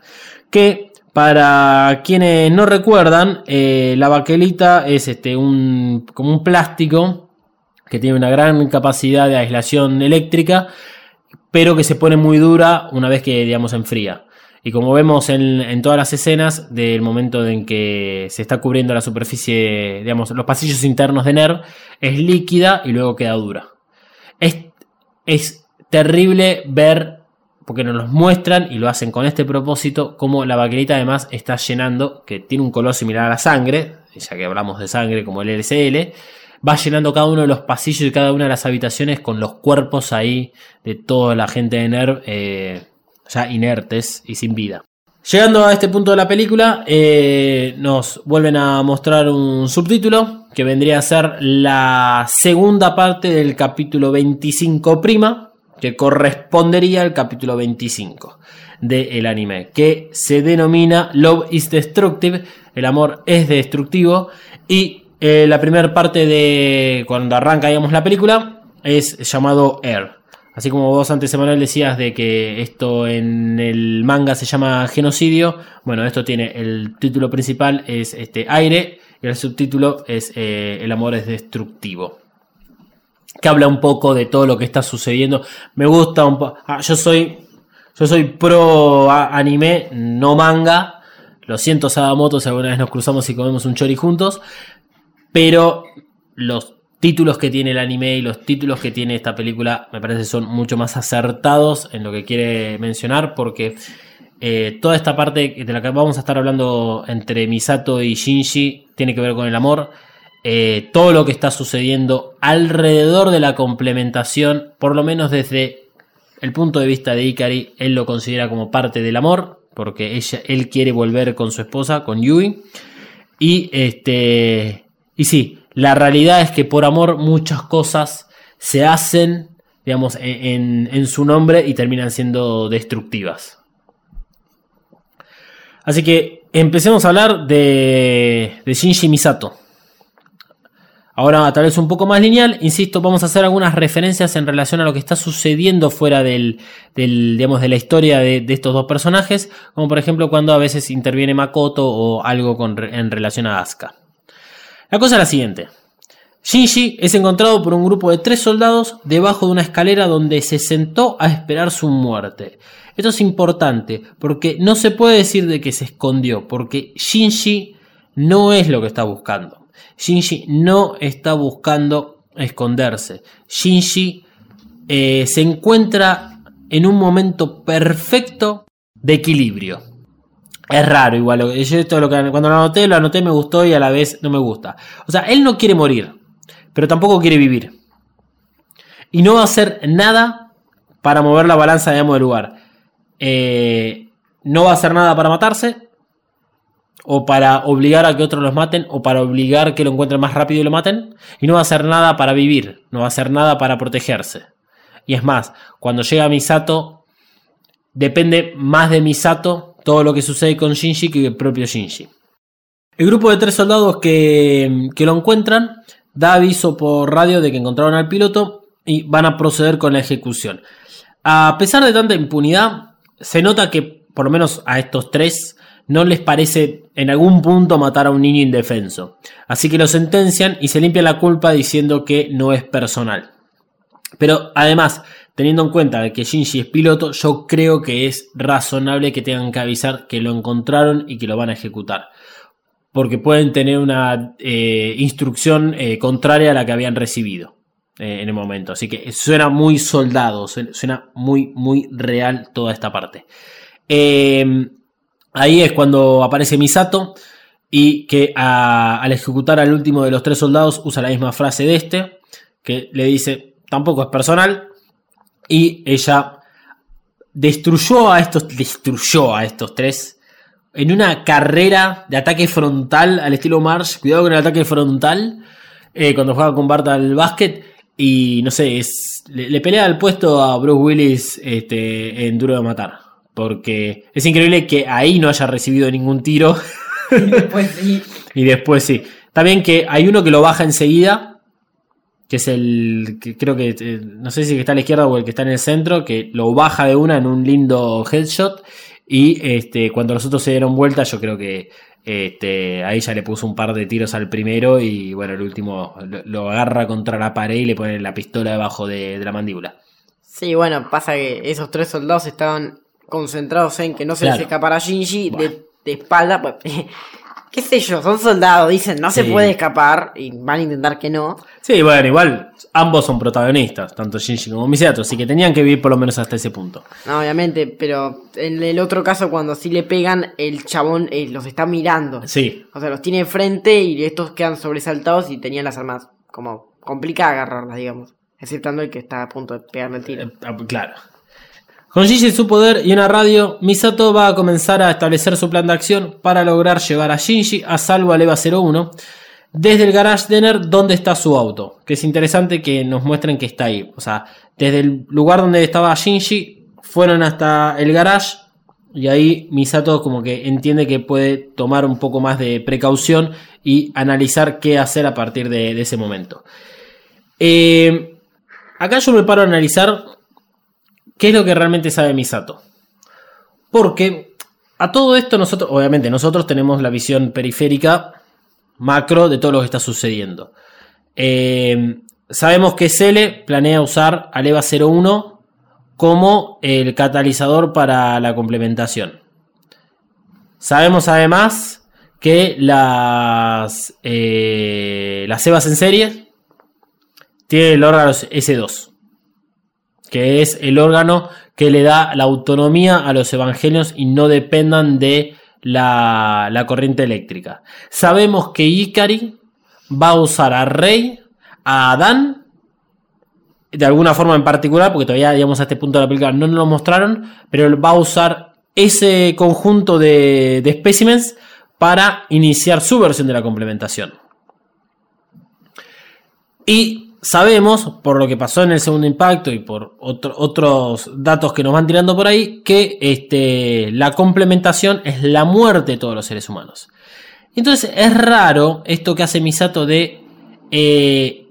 Speaker 3: Que para quienes no recuerdan, eh, la baquelita es este, un, como un plástico que tiene una gran capacidad de aislación eléctrica, pero que se pone muy dura una vez que, digamos, enfría. Y como vemos en, todas las escenas del momento en que se está cubriendo la superficie, digamos, los pasillos internos de NERV, es líquida y luego queda dura. Es, es terrible ver porque nos los muestran y lo hacen con este propósito, como la baquelita además está llenando, que tiene un color similar a la sangre, ya que hablamos de sangre como el LCL, va llenando cada uno de los pasillos y cada una de las habitaciones con los cuerpos ahí de toda la gente de NERV eh, ya inertes y sin vida. Llegando a este punto de la película, eh, nos vuelven a mostrar un subtítulo que vendría a ser la segunda parte del capítulo 25 prima, que correspondería al capítulo 25 del anime, que se denomina Love is Destructive, el amor es destructivo, y eh, la primera parte de cuando arranca, la película es llamado Air. Así como vos antes, Emanuel, decías de que esto en el manga se llama genocidio, bueno, esto tiene el título principal es este aire y el subtítulo es eh, El amor es destructivo que habla un poco de todo lo que está sucediendo. Me gusta un poco. Ah, yo soy. Yo soy pro anime, no manga. Lo siento, Sadamoto, si alguna vez nos cruzamos y comemos un chori juntos. Pero los títulos que tiene el anime y los títulos que tiene esta película me parece son mucho más acertados en lo que quiere mencionar. Porque eh, toda esta parte de la que vamos a estar hablando entre Misato y Shinji tiene que ver con el amor eh, todo lo que está sucediendo alrededor de la complementación, por lo menos desde el punto de vista de Ikari, él lo considera como parte del amor, porque ella, él quiere volver con su esposa, con Yui. Y este. Y sí, la realidad es que por amor muchas cosas se hacen, digamos, en, su nombre y terminan siendo destructivas. Así que empecemos a hablar de, de Shinji Misato. Ahora tal vez un poco más lineal, insisto, vamos a hacer algunas referencias en relación a lo que está sucediendo fuera del, digamos, de la historia de, estos dos personajes, como por ejemplo cuando a veces interviene Makoto o algo en relación a Asuka. La cosa es la siguiente. Shinji es encontrado por un grupo de tres soldados debajo de una escalera donde se sentó a esperar su muerte. Esto es importante porque no se puede decir de que se escondió, porque Shinji no es lo que está buscando. Shinji no está buscando esconderse. Shinji eh, se encuentra en un momento perfecto de equilibrio. Es raro igual. Yo esto lo que, cuando lo anoté, lo anoté, me gustó y a la vez no me gusta. O sea, él no quiere morir, pero tampoco quiere vivir. Y no va a hacer nada para mover la balanza, digamos, del lugar. Eh, no va a hacer nada para matarse, o para obligar a que otros los maten, o para obligar que lo encuentren más rápido y lo maten, y no va a hacer nada para vivir, no va a hacer nada para protegerse. Y es más, cuando llega Misato, depende más de Misato todo lo que sucede con Shinji que el propio Shinji. El grupo de tres soldados que, que lo encuentran da aviso por radio de que encontraron al piloto y van a proceder con la ejecución. A pesar de tanta impunidad, se nota que por lo menos a estos tres no les parece en algún punto matar a un niño indefenso. Así que lo sentencian y se limpia la culpa diciendo que no es personal. Pero además, teniendo en cuenta que Shinji es piloto, yo creo que es razonable que tengan que avisar que lo encontraron y que lo van a ejecutar. Porque pueden tener una eh, instrucción eh, contraria a la que habían recibido eh, en el momento. Así que suena muy soldado, suena muy, muy real toda esta parte. Ahí es cuando aparece Misato. y que al ejecutar al último de los tres soldados usa la misma frase de este, que le dice, tampoco es personal, y ella destruyó a estos, destruyó a estos tres en una carrera de ataque frontal al estilo Marsh, cuidado con el ataque frontal, eh, cuando juega con Bart al básquet, y no sé, le, le pelea al puesto a Bruce Willis este, en Duro de Matar. Porque es increíble que ahí no haya recibido ningún tiro.
Speaker 1: Después sí.
Speaker 3: Y después sí. También que hay uno que lo baja enseguida. Que es el. Que creo que. eh, No sé si el que está a la izquierda o el que está en el centro. Que lo baja de una en un lindo headshot. Y este, cuando los otros se dieron vuelta, yo creo que. Este, ahí ya le puso un par de tiros al primero. Y bueno, el último lo, lo agarra contra la pared y le pone la pistola debajo de, de la mandíbula.
Speaker 1: Sí, bueno, pasa que esos tres soldados estaban concentrados en que no se les
Speaker 3: Claro.
Speaker 1: escapara a Shinji
Speaker 3: Bueno.
Speaker 1: de, de espalda. Pues, qué sé yo, son soldados, dicen no se puede escapar y van a intentar que no.
Speaker 3: Sí, bueno, igual ambos son protagonistas, tanto Shinji como Misato, así que tenían que vivir por lo menos hasta ese punto.
Speaker 1: No, obviamente, pero en el otro caso, cuando sí le pegan, el chabón eh, los está mirando.
Speaker 3: Sí,
Speaker 1: O sea, los tiene enfrente y estos quedan sobresaltados y tenían las armas como complicadas agarrarlas, digamos. Exceptando el que está a punto de pegarle el tiro.
Speaker 3: eh, ah, claro. Con Shinji y su poder y una radio, Misato va a comenzar a establecer su plan de acción para lograr llevar a Shinji a salvo al EVA 01 desde el garage Denner donde está su auto. Que es interesante que nos muestren que está ahí. O sea, desde el lugar donde estaba Shinji, fueron hasta el garage. Y ahí Misato como que entiende que puede tomar un poco más de precaución y analizar qué hacer a partir de, de ese momento. Eh, acá yo me paro a analizar qué es lo que realmente sabe Misato. Porque a todo esto nosotros, obviamente nosotros tenemos la visión periférica macro de todo lo que está sucediendo. Eh, sabemos que Cele planea usar al EVA 01 como el catalizador para la complementación. Sabemos además que las, eh, las EVAs en serie tienen el órgano S2, que es el órgano que le da la autonomía a los evangelios y no dependan de la, corriente eléctrica. Sabemos que Ikari va a usar a Rey, a Adán, de alguna forma en particular, porque todavía digamos a este punto de la película no nos lo mostraron, pero va a usar ese conjunto de, de para iniciar su versión de la complementación. Y sabemos, por lo que pasó en el segundo impacto y por otro- otros datos que nos van tirando por ahí, que este, la complementación es la muerte de todos los seres humanos. Entonces es raro esto que hace Misato de eh,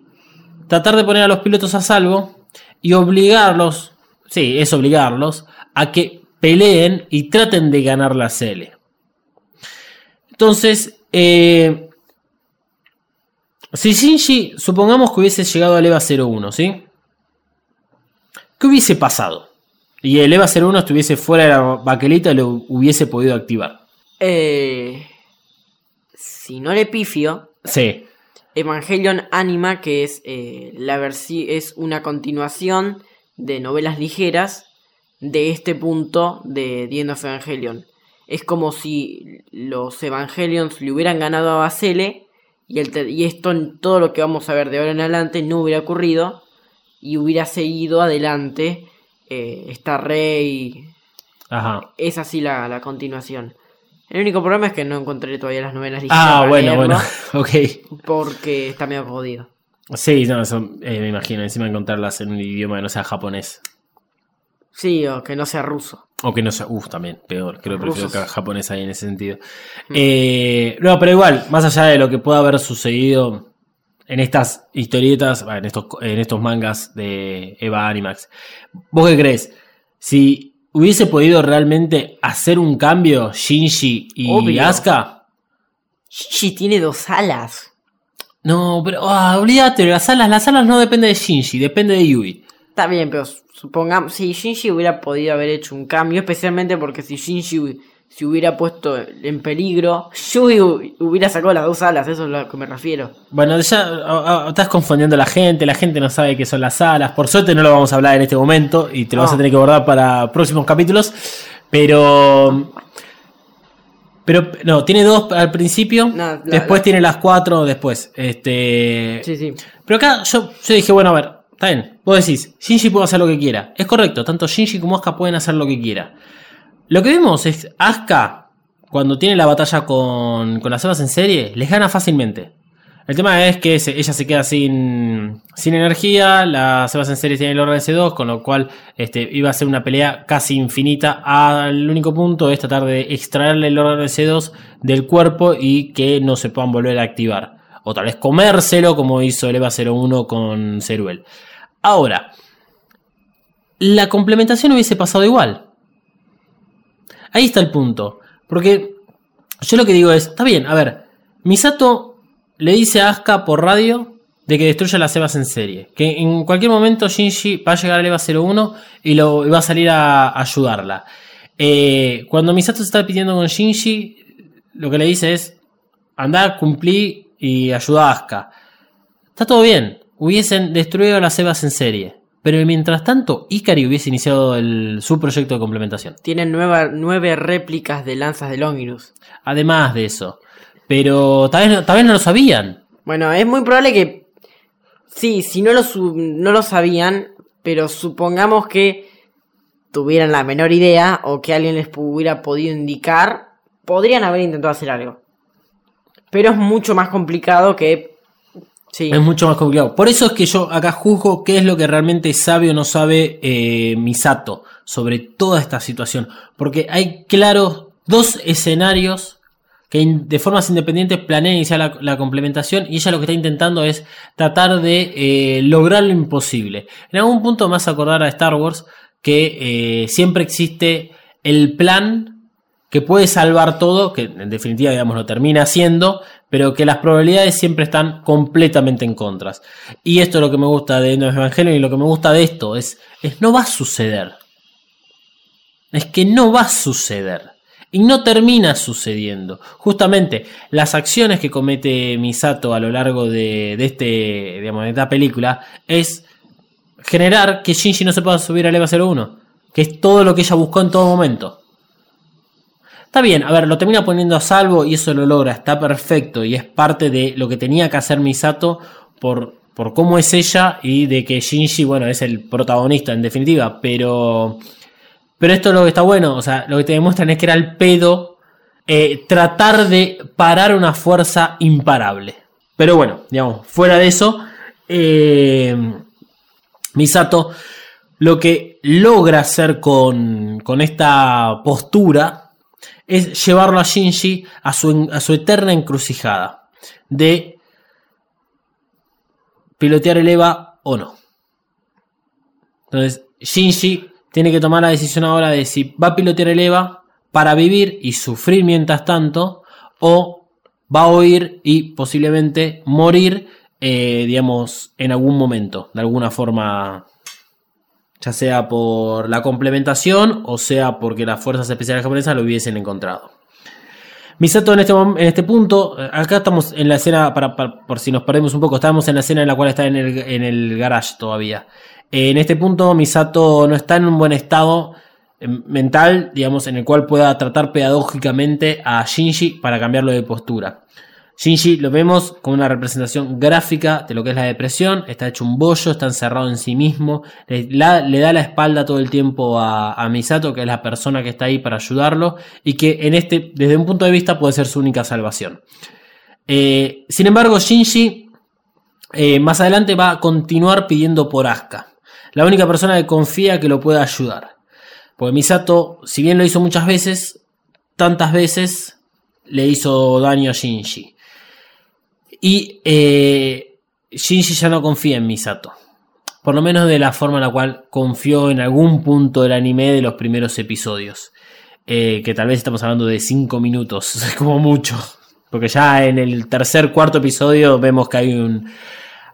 Speaker 3: tratar de poner a los pilotos a salvo y obligarlos, sí, es obligarlos, a que peleen y traten de ganar la CL. Entonces, eh, si Shinji, supongamos que hubiese llegado al EVA 01, ¿sí? ¿Qué hubiese pasado? Y el EVA 01 estuviese fuera de la baquelita y lo hubiese podido activar.
Speaker 1: Eh, si no le pifio,
Speaker 3: Sí,
Speaker 1: Evangelion Anima, que es, eh, la versi- es una continuación de novelas ligeras de este punto de The End of Evangelion. Es como si los Evangelions le hubieran ganado a Basele y, el te- y esto en todo lo que vamos a ver de ahora en adelante no hubiera ocurrido y hubiera seguido adelante eh, esta rey.
Speaker 3: ajá.
Speaker 1: Es así la, la continuación. El único problema es que no encontré todavía las novelas.
Speaker 3: Ah,
Speaker 1: para
Speaker 3: bueno,
Speaker 1: leerlo,
Speaker 3: bueno, ok.
Speaker 1: Porque está medio jodido.
Speaker 3: Sí, no, eso, eh, me imagino, encima encontrarlas en un idioma que no sea japonés.
Speaker 1: Sí, o que no sea ruso.
Speaker 3: O que no sea, uff, también, peor, creo que prefiero que japonés ahí en ese sentido. Eh, no, pero igual, más allá de lo que pueda haber sucedido en estas historietas, en estos, en estos mangas de Eva Animax, ¿vos qué crees? Si hubiese podido realmente hacer un cambio Shinji y
Speaker 1: Obvio.
Speaker 3: Asuka,
Speaker 1: Shinji tiene dos alas.
Speaker 3: no, pero ah, olvídate, las alas, las alas no depende de Shinji, depende de Yui.
Speaker 1: Está bien, pero supongamos, si Shinji hubiera podido haber hecho un cambio, especialmente porque si Shinji se hubiera puesto en peligro, Yui hu- hubiera sacado las dos alas, eso es a lo que me refiero.
Speaker 3: Bueno, ya estás confundiendo a la gente, la gente no sabe qué son las alas. Por suerte no lo vamos a hablar en este momento y te lo vas a tener que guardar para próximos capítulos. Pero Pero no, tiene dos al principio,
Speaker 1: No, la-
Speaker 3: después
Speaker 1: la-
Speaker 3: tiene las cuatro después. Este,
Speaker 1: Sí, sí.
Speaker 3: Pero acá yo, yo dije, bueno, a ver, está bien. Vos decís, Shinji puede hacer lo que quiera. Es correcto, tanto Shinji como Asuka pueden hacer lo que quiera. Lo que vemos es Asuka, cuando tiene la batalla con, con las Evas en serie, les gana fácilmente. El tema es que ella se queda sin, sin energía, las Evas en serie tienen el orden S2, con lo cual este, iba a ser una pelea casi infinita. Al único punto es tratar de extraerle el orden S2 del cuerpo y que no se puedan volver a activar. O tal vez comérselo como hizo el EVA 01 con Ceruel. Ahora, la complementación hubiese pasado igual. Ahí está el punto. Porque yo lo que digo es, está bien, a ver, Misato le dice a Asuka por radio de que destruya las Evas en serie. Que en cualquier momento Shinji va a llegar al EVA 01 y, lo, y va a salir a, ayudarla. Eh, cuando Misato se está pidiendo con Shinji, lo que le dice es, anda, cumplí y ayuda a Asuka. Está todo bien, hubiesen destruido las Evas en serie. Pero mientras tanto, Ikari hubiese iniciado el- su proyecto de complementación.
Speaker 1: Tienen nueva- nueve réplicas de lanzas de Longinus.
Speaker 3: Además de eso. Pero tal vez, no- tal vez no lo sabían.
Speaker 1: Bueno, es muy probable que. Sí, si no lo, no lo sabían, pero supongamos que tuvieran la menor idea o que alguien les hubiera podido indicar, podrían haber intentado hacer algo. Pero es mucho más complicado que.
Speaker 3: Es mucho más complicado. Por eso es que yo acá juzgo qué es lo que realmente sabe o no sabe eh, Misato sobre toda esta situación. Porque hay claros dos escenarios que de formas independientes planean iniciar la, complementación y ella lo que está intentando es tratar de eh, lograr lo imposible. En algún punto hace acordar a Star Wars que eh, siempre existe el plan que puede salvar todo, que en definitiva, digamos, lo termina haciendo, pero que las probabilidades siempre están completamente en contras. Y esto es lo que me gusta de End of Evangelion y lo que me gusta de esto es, es no va a suceder. Es que no va a suceder. Y no termina sucediendo. Justamente las acciones que comete Misato a lo largo de, de este, digamos, de esta película es generar que Shinji no se pueda subir al EVA 01. Que es todo lo que ella buscó en todo momento. Está bien, a ver, lo termina poniendo a salvo y eso lo logra, está perfecto y es parte de lo que tenía que hacer Misato por, por cómo es ella y de que Shinji, bueno, es el protagonista en definitiva, pero, pero esto es lo que está bueno, o sea, lo que te demuestran es que era el pedo eh, tratar de parar una fuerza imparable. Pero bueno, digamos, fuera de eso, eh, Misato lo que logra hacer con, con esta postura es llevarlo a Shinji a su, a su eterna encrucijada de pilotear el EVA o no. Entonces, Shinji tiene que tomar la decisión ahora de si va a pilotear el EVA para vivir y sufrir mientras tanto, o va a oír y posiblemente morir, eh, digamos, en algún momento, de alguna forma ya sea por la complementación o sea porque las fuerzas especiales japonesas lo hubiesen encontrado. Misato en este, en este punto, eh, acá estamos en la escena, para, por si nos perdemos un poco, estamos en la escena en la cual está en el, en el garage todavía. En este punto Misato no está en un buen estado eh, mental, digamos, en el cual pueda tratar pedagógicamente a Shinji para cambiarlo de postura. Shinji lo vemos como una representación gráfica de lo que es la depresión, está hecho un bollo, está encerrado en sí mismo, le, da la espalda todo el tiempo a, a Misato, que es la persona que está ahí para ayudarlo, y que en este, desde un punto de vista puede ser su única salvación. Eh, sin embargo, Shinji eh, más adelante va a continuar pidiendo por Asuka, la única persona que confía que lo pueda ayudar. Porque Misato, si bien lo hizo muchas veces, tantas veces le hizo daño a Shinji. Y eh, Shinji ya no confía en Misato. Por lo menos de la forma en la cual confió en algún punto del anime de los primeros episodios. Eh, que tal vez estamos hablando de 5 minutos, como mucho. Porque ya en el tercer, cuarto episodio vemos que hay un.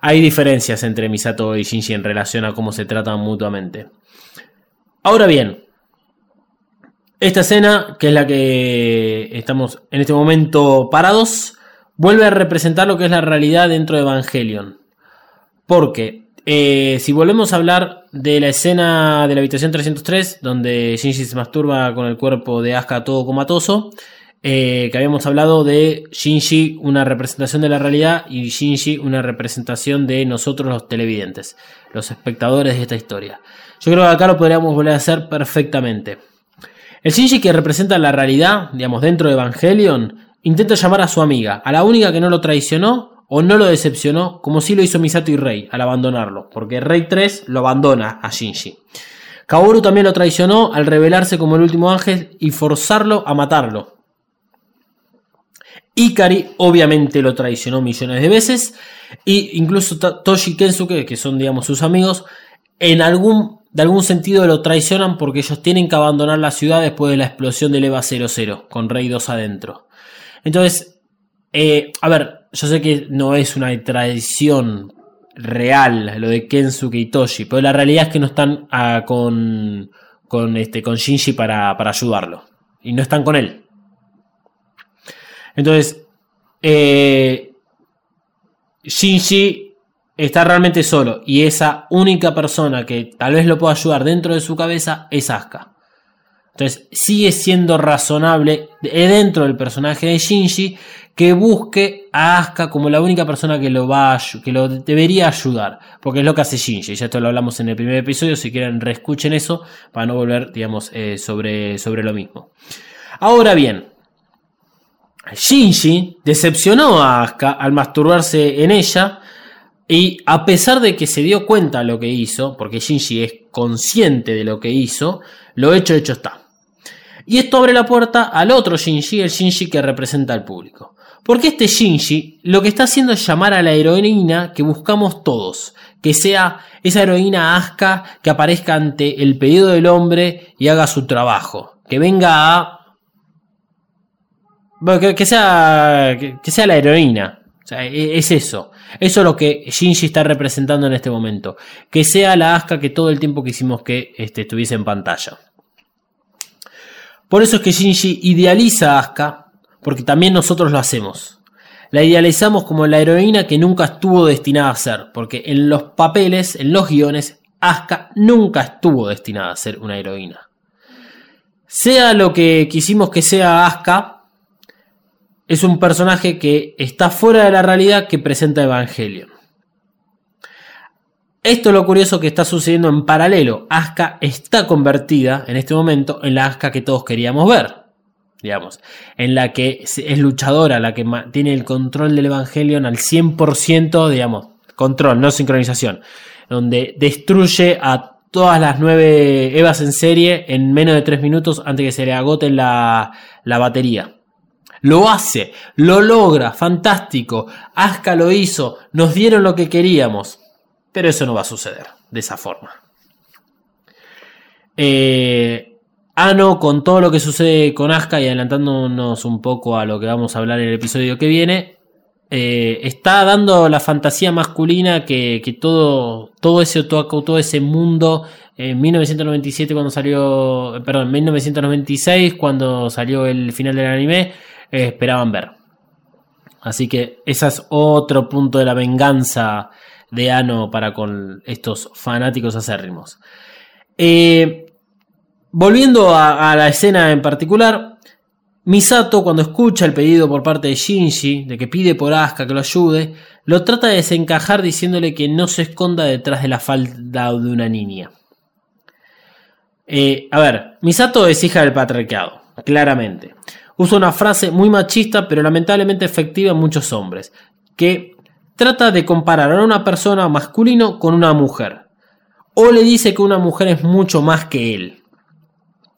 Speaker 3: Hay diferencias entre Misato y Shinji en relación a cómo se tratan mutuamente. Ahora bien, esta escena, que es la que estamos en este momento parados, vuelve a representar lo que es la realidad dentro de Evangelion. Porque eh, si volvemos a hablar de la escena de la habitación 303, donde Shinji se masturba con el cuerpo de Asuka todo comatoso, eh, que habíamos hablado de Shinji, una representación de la realidad, y Shinji, una representación de nosotros los televidentes, los espectadores de esta historia. Yo creo que acá lo podríamos volver a hacer perfectamente. El Shinji que representa la realidad, digamos, dentro de Evangelion, intenta llamar a su amiga, a la única que no lo traicionó o no lo decepcionó, como sí lo hizo Misato y Rey al abandonarlo, porque Rey 3 lo abandona a Shinji. Kaoru también lo traicionó al revelarse como el último ángel y forzarlo a matarlo. Ikari obviamente lo traicionó millones de veces e incluso Toshi y Kensuke, que son digamos sus amigos, en algún, de algún sentido lo traicionan porque ellos tienen que abandonar la ciudad después de la explosión del EVA 00 con Rey 2 adentro. Entonces, eh, a ver, yo sé que no es una traición real lo de Kensuke y Toshi, pero la realidad es que no están ah, con, con, este, con Shinji para, para, ayudarlo. Y no están con él. Entonces, eh, Shinji está realmente solo. Y esa única persona que tal vez lo pueda ayudar dentro de su cabeza es Asuka. Entonces sigue siendo razonable dentro del personaje de Shinji que busque a Asuka como la única persona que lo va que lo debería ayudar, porque es lo que hace Shinji. Ya esto lo hablamos en el primer episodio, si quieren reescuchen eso para no volver, digamos, eh, sobre, sobre lo mismo. Ahora bien, Shinji decepcionó a Asuka al masturbarse en ella y a pesar de que se dio cuenta de lo que hizo, porque Shinji es consciente de lo que hizo, lo hecho hecho está. Y esto abre la puerta al otro Shinji, el Shinji que representa al público. Porque este Shinji lo que está haciendo es llamar a la heroína que buscamos todos. Que sea esa heroína asca que aparezca ante el pedido del hombre y haga su trabajo. Que venga a... que, sea, que, sea la heroína. E, es eso. Eso es lo que Shinji está representando en este momento. Que sea la asca que todo el tiempo quisimos que este, estuviese en pantalla. Por eso es que Shinji idealiza a Asuka, porque también nosotros lo hacemos. La idealizamos como la heroína que nunca estuvo destinada a ser, porque en los papeles, en los guiones, Asuka nunca estuvo destinada a ser una heroína. Sea lo que quisimos que sea Asuka, es un personaje que está fuera de la realidad que presenta Evangelion. Esto es lo curioso que está sucediendo en paralelo. Asuka está convertida en este momento en la Asuka que todos queríamos ver. Digamos, en la que es luchadora, la que tiene el control del Evangelion al 100%, digamos, control, no sincronización, donde destruye a todas las nueve Evas en serie en menos de tres minutos antes que se le agote la, la batería. Lo hace, lo logra, fantástico. Asuka lo hizo, nos dieron lo que queríamos. Pero eso no va a suceder de esa forma. Eh, Ano, con todo lo que sucede con Asuka y adelantándonos un poco a lo que vamos a hablar en el episodio que viene, eh, está dando la fantasía masculina que, todo, todo, ese todo ese mundo en 1997 cuando salió, perdón, en 1996 cuando salió el final del anime, eh, esperaban ver. Así que ese es otro punto de la venganza de Ano para con estos fanáticos acérrimos. Eh, volviendo a, la escena en particular, Misato cuando escucha el pedido por parte de Shinji de que pide por Asuka que lo ayude, lo trata de desencajar diciéndole que no se esconda detrás de la falda de una niña. Eh, a ver, Misato es hija del patriarcado, claramente. Usa una frase muy machista, pero lamentablemente efectiva en muchos hombres, que trata de comparar a una persona masculino con una mujer. O le dice que una mujer es mucho más que él.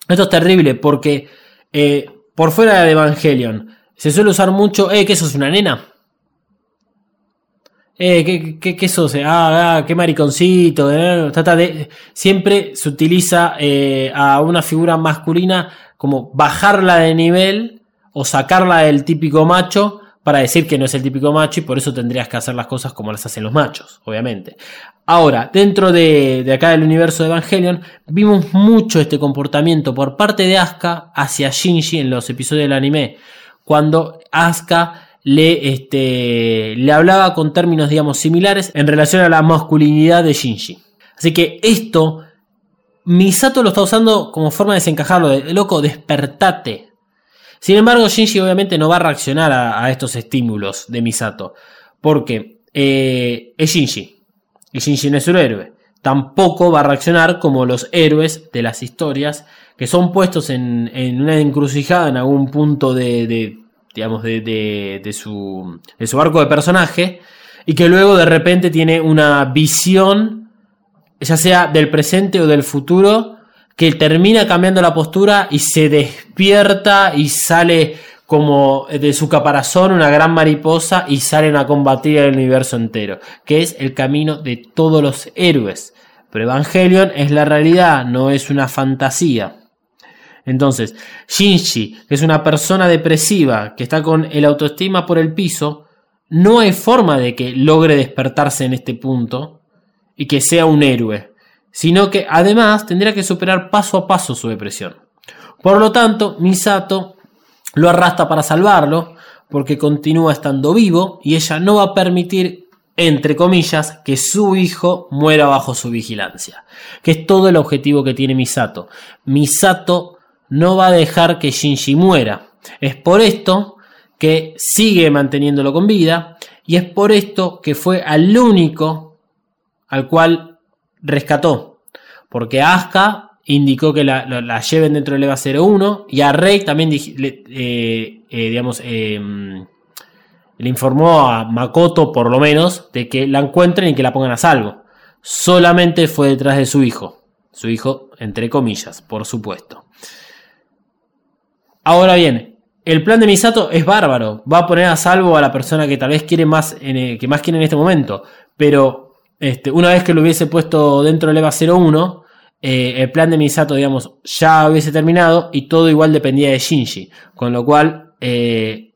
Speaker 3: Esto es terrible porque eh, por fuera de Evangelion se suele usar mucho, eh, ¿qué sos una nena? Eh, ¿qué, qué, qué sos? Ah, ah, qué mariconcito. Eh, trata de, siempre se utiliza eh, a una figura masculina como bajarla de nivel o sacarla del típico macho para decir que no es el típico macho y por eso tendrías que hacer las cosas como las hacen los machos, obviamente. Ahora, dentro de, acá del universo de Evangelion, vimos mucho este comportamiento por parte de Asuka hacia Shinji en los episodios del anime, cuando Asuka le, este, le hablaba con términos, digamos, similares en relación a la masculinidad de Shinji. Así que esto, Misato lo está usando como forma de desencajarlo, de loco, despertate, Sin embargo, Shinji obviamente no va a reaccionar a, estos estímulos de Misato, porque eh, es Shinji, y Shinji no es un héroe. Tampoco va a reaccionar como los héroes de las historias que son puestos en, una encrucijada en algún punto de, digamos, de, su, de su arco de personaje y que luego de repente tiene una visión, ya sea del presente o del futuro, que termina cambiando la postura y se despierta y sale como de su caparazón una gran mariposa y salen a combatir el universo entero, que es el camino de todos los héroes. Pero Evangelion es la realidad, no es una fantasía. Entonces, Shinji, que es una persona depresiva, que está con el autoestima por el piso, no hay forma de que logre despertarse en este punto y que sea un héroe, sino que además tendrá que superar paso a paso su depresión. Por lo tanto, Misato lo arrastra para salvarlo, porque continúa estando vivo y ella no va a permitir, entre comillas, que su hijo muera bajo su vigilancia, que es todo el objetivo que tiene Misato. Misato no va a dejar que Shinji muera. Es por esto que sigue manteniéndolo con vida y es por esto que fue al único al cual rescató. Porque Asuka indicó que la, lleven dentro del EVA 01 y a Rey también le, eh, eh, em, le informó a Makoto por lo menos de que la encuentren y que la pongan a salvo. Solamente fue detrás de su hijo. Su hijo, entre comillas, por supuesto. Ahora bien, el plan de Misato es bárbaro. Va a poner a salvo a la persona que tal vez quiere más, en, que más quiere en este momento. Pero este, una vez que lo hubiese puesto dentro del EVA 01, eh, el plan de Misato, digamos, ya hubiese terminado y todo igual dependía de Shinji. Con lo cual, eh,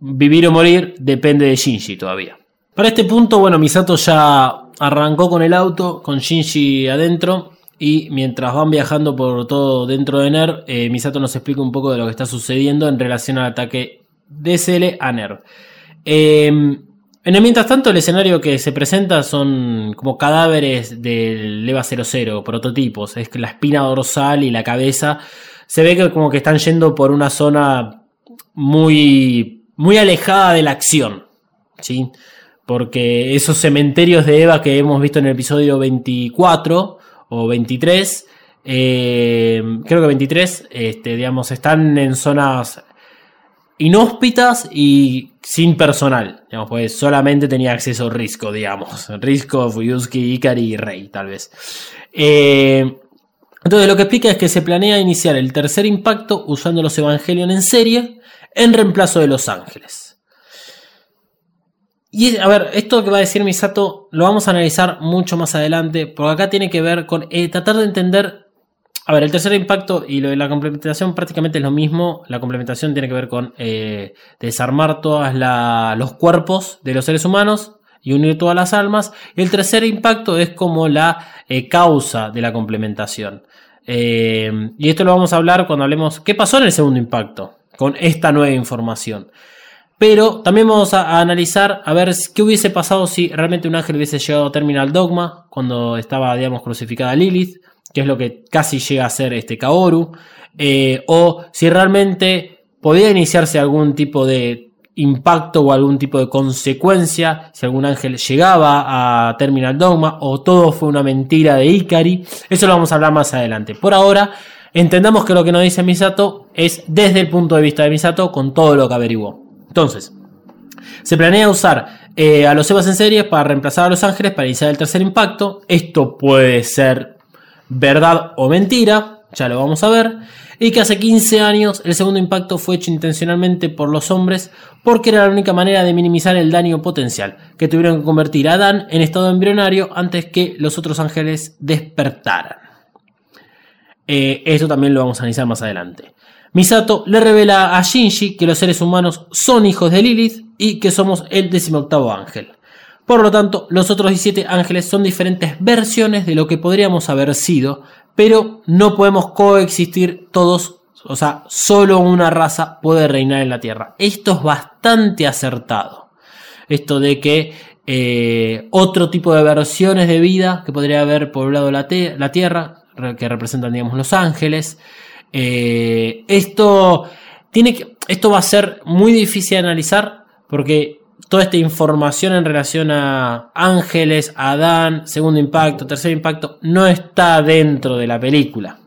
Speaker 3: vivir o morir depende de Shinji todavía. Para este punto, bueno, Misato ya arrancó con el auto, con Shinji adentro. Y mientras van viajando por todo dentro de NER, eh, Misato nos explica un poco de lo que está sucediendo en relación al ataque DSL a NER. En el mientras tanto, el escenario que se presenta son como cadáveres del EVA 00, prototipos. Es que la espina dorsal y la cabeza se ve que como que están yendo por una zona muy, muy alejada de la acción. ¿sí? Porque esos cementerios de Eva que hemos visto en el episodio 24 o 23. Eh, creo que 23, este, digamos, están en zonas inhóspitas y sin personal. Pues solamente tenía acceso Risco, digamos. Risco, Fuyuski, Ikari y Rey, tal vez. Eh, entonces lo que explica es que se planea iniciar el tercer impacto usando los Evangelion en serie en reemplazo de Los Ángeles. Y a ver, esto que va a decir Misato lo vamos a analizar mucho más adelante, porque acá tiene que ver con eh, tratar de entender. A ver, el tercer impacto y lo de la complementación prácticamente es lo mismo. La complementación tiene que ver con eh, desarmar todos los cuerpos de los seres humanos y unir todas las almas. Y el tercer impacto es como la eh, causa de la complementación. y esto lo vamos a hablar cuando hablemos qué pasó en el segundo impacto con esta nueva información. Pero también vamos a, analizar a ver qué hubiese pasado si realmente un ángel hubiese llegado a Terminal Dogma cuando estaba, digamos, crucificada Lilith, que es lo que casi llega a ser este Kaoru, eh, o si realmente podía iniciarse algún tipo de impacto o algún tipo de consecuencia si algún ángel llegaba a Terminal Dogma o todo fue una mentira de Ikari. Eso lo vamos a hablar más adelante. Por ahora, entendamos que lo que nos dice Misato es desde el punto de vista de Misato con todo lo que averiguó. Entonces, se planea usar eh, a los Evas en serie para reemplazar a los ángeles para iniciar el tercer impacto. Esto puede ser verdad o mentira, ya lo vamos a ver. Y que hace 15 años el segundo impacto fue hecho intencionalmente por los hombres porque era la única manera de minimizar el daño potencial, que tuvieron que convertir a Adán en estado embrionario antes que los otros ángeles despertaran. Eh, esto también lo vamos a analizar más adelante. Misato le revela a Shinji que los seres humanos son hijos de Lilith y que somos el decimoctavo ángel. Por lo tanto, los otros 17 ángeles son diferentes versiones de lo que podríamos haber sido, pero no podemos coexistir todos, o sea, solo una raza puede reinar en la Tierra. Esto es bastante acertado. Esto de que eh, otro tipo de versiones de vida que podría haber poblado la, Tierra, que representan, digamos, los ángeles, eh, esto tiene que, esto va a ser muy difícil de analizar porque toda esta información en relación a Ángeles, Adán, segundo impacto, tercer impacto, no está dentro de la película.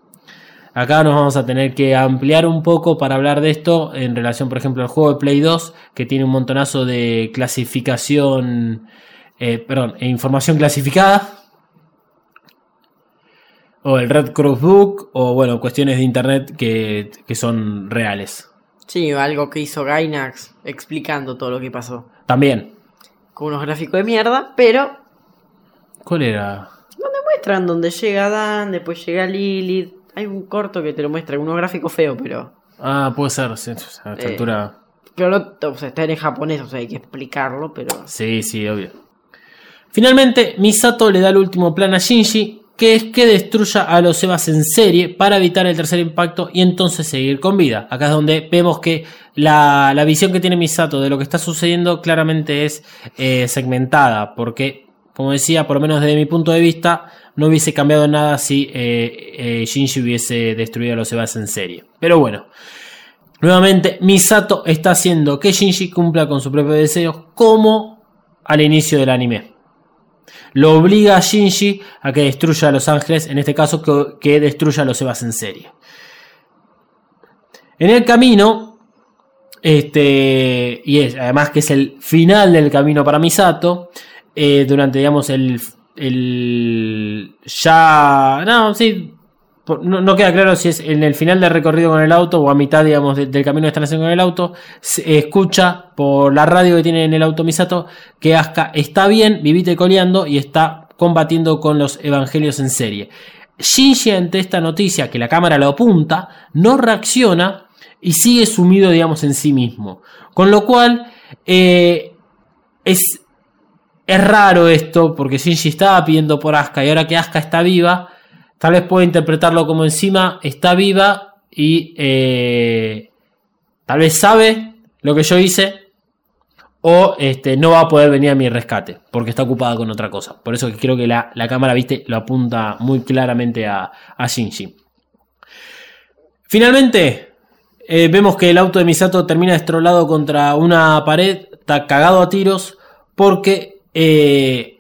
Speaker 3: Acá nos vamos a tener que ampliar un poco para hablar de esto en relación, por ejemplo, al juego de Play 2, que tiene un montonazo de clasificación, eh, perdón, e información clasificada. O el Red Cross Book, o bueno, cuestiones de internet que, que son reales.
Speaker 1: Sí, algo que hizo Gainax explicando todo lo que pasó.
Speaker 3: También.
Speaker 1: Con unos gráficos de mierda, pero
Speaker 3: ¿Cuál era?
Speaker 1: donde muestran donde llega Dan, después llega Lilith. Hay un corto que te lo muestra, unos gráficos feos, pero.
Speaker 3: Ah, puede ser, sí, a esta
Speaker 1: Eh.
Speaker 3: altura.
Speaker 1: Pero no, o sea, está en japonés, o sea, hay que explicarlo, pero.
Speaker 3: Sí, sí, obvio. Finalmente, Misato le da el último plan a Shinji, que es que destruya a los Evas en serie para evitar el tercer impacto y entonces seguir con vida. Acá es donde vemos que la, la visión que tiene Misato de lo que está sucediendo claramente es eh, segmentada, porque, como decía, por lo menos desde mi punto de vista, no hubiese cambiado nada si eh, eh, Shinji hubiese destruido a los Evas en serie. Pero bueno. Nuevamente, Misato está haciendo que Shinji cumpla con su propio deseo, como al inicio del anime. Lo obliga a Shinji a que destruya a los ángeles, en este caso que, que destruya a los Evas en serie. En el camino, este, y es, además que es el final del camino para Misato, eh, durante, digamos, el, el. Ya. No, sí. No, queda claro si es en el final del recorrido con el auto o a mitad, digamos, de- del camino que están haciendo con el auto. Se escucha por la radio que tiene en el auto Misato que Asuka está bien, vivite coleando y está combatiendo con los evangelios en serie. Shinji ante esta noticia que la cámara lo apunta, no reacciona y sigue sumido, digamos, en sí mismo. Con lo cual, eh, es, es raro esto, porque Shinji estaba pidiendo por Asuka y ahora que Asuka está viva, tal vez pueda interpretarlo como encima está viva y eh, tal vez sabe lo que yo hice o este, no va a poder venir a mi rescate porque está ocupada con otra cosa. Por eso creo que la, la cámara, viste, lo apunta muy claramente a, a Shinji. Finalmente, eh, vemos que el auto de Misato termina destrolado contra una pared, está cagado a tiros porque eh,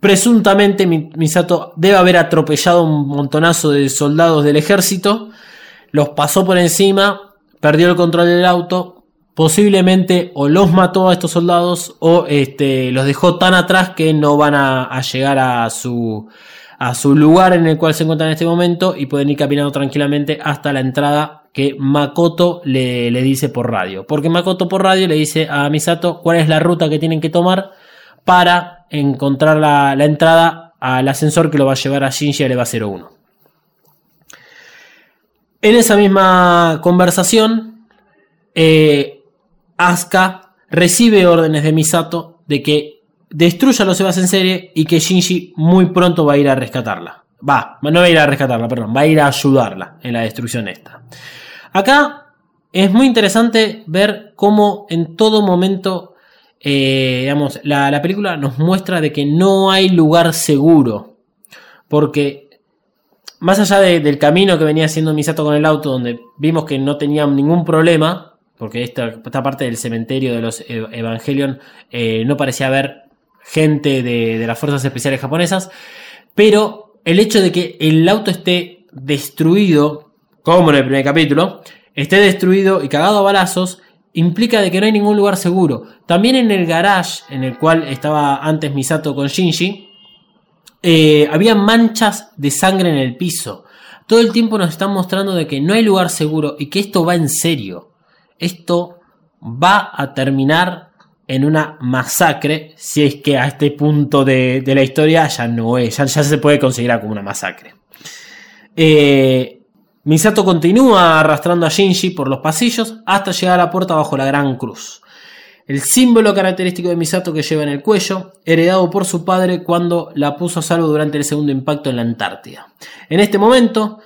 Speaker 3: presuntamente Mi- Misato debe haber atropellado un montonazo de soldados del ejército, los pasó por encima, perdió el control del auto, posiblemente o los mató a estos soldados o este, los dejó tan atrás que no van a, a llegar a su, a su lugar en el cual se encuentran en este momento y pueden ir caminando tranquilamente hasta la entrada que Makoto le, le dice por radio. Porque Makoto por radio le dice a Misato cuál es la ruta que tienen que tomar para encontrar la, entrada al ascensor que lo va a llevar a Shinji al EVA 01. En esa misma conversación, eh, Asuka recibe órdenes de Misato de que destruya los Evas en serie y que Shinji muy pronto va a ir a rescatarla. Va, no va a ir a rescatarla, perdón, va a ir a ayudarla en la destrucción esta. Acá es muy interesante ver cómo en todo momento, eh, digamos, la, la película nos muestra de que no hay lugar seguro. Porque más allá de- del camino que venía haciendo Misato con el auto, donde vimos que no tenían ningún problema, porque esta, esta parte del cementerio de los Ev- Evangelion eh, no parecía haber gente de, de las fuerzas especiales japonesas, pero el hecho de que el auto esté destruido, como en el primer capítulo, esté destruido y cagado a balazos, implica de que no hay ningún lugar seguro. También en el garage en el cual estaba antes Misato con Shinji, eh, había manchas de sangre en el piso. Todo el tiempo nos están mostrando de que no hay lugar seguro y que esto va en serio. Esto va a terminar en una masacre, si es que a este punto de, la historia ya no es, ya, ya se puede considerar como una masacre. Eh, Misato continúa arrastrando a Shinji por los pasillos hasta llegar a la puerta bajo la gran cruz. El símbolo característico de Misato que lleva en el cuello, heredado por su padre cuando la puso a salvo durante el segundo impacto en la Antártida. En este momento,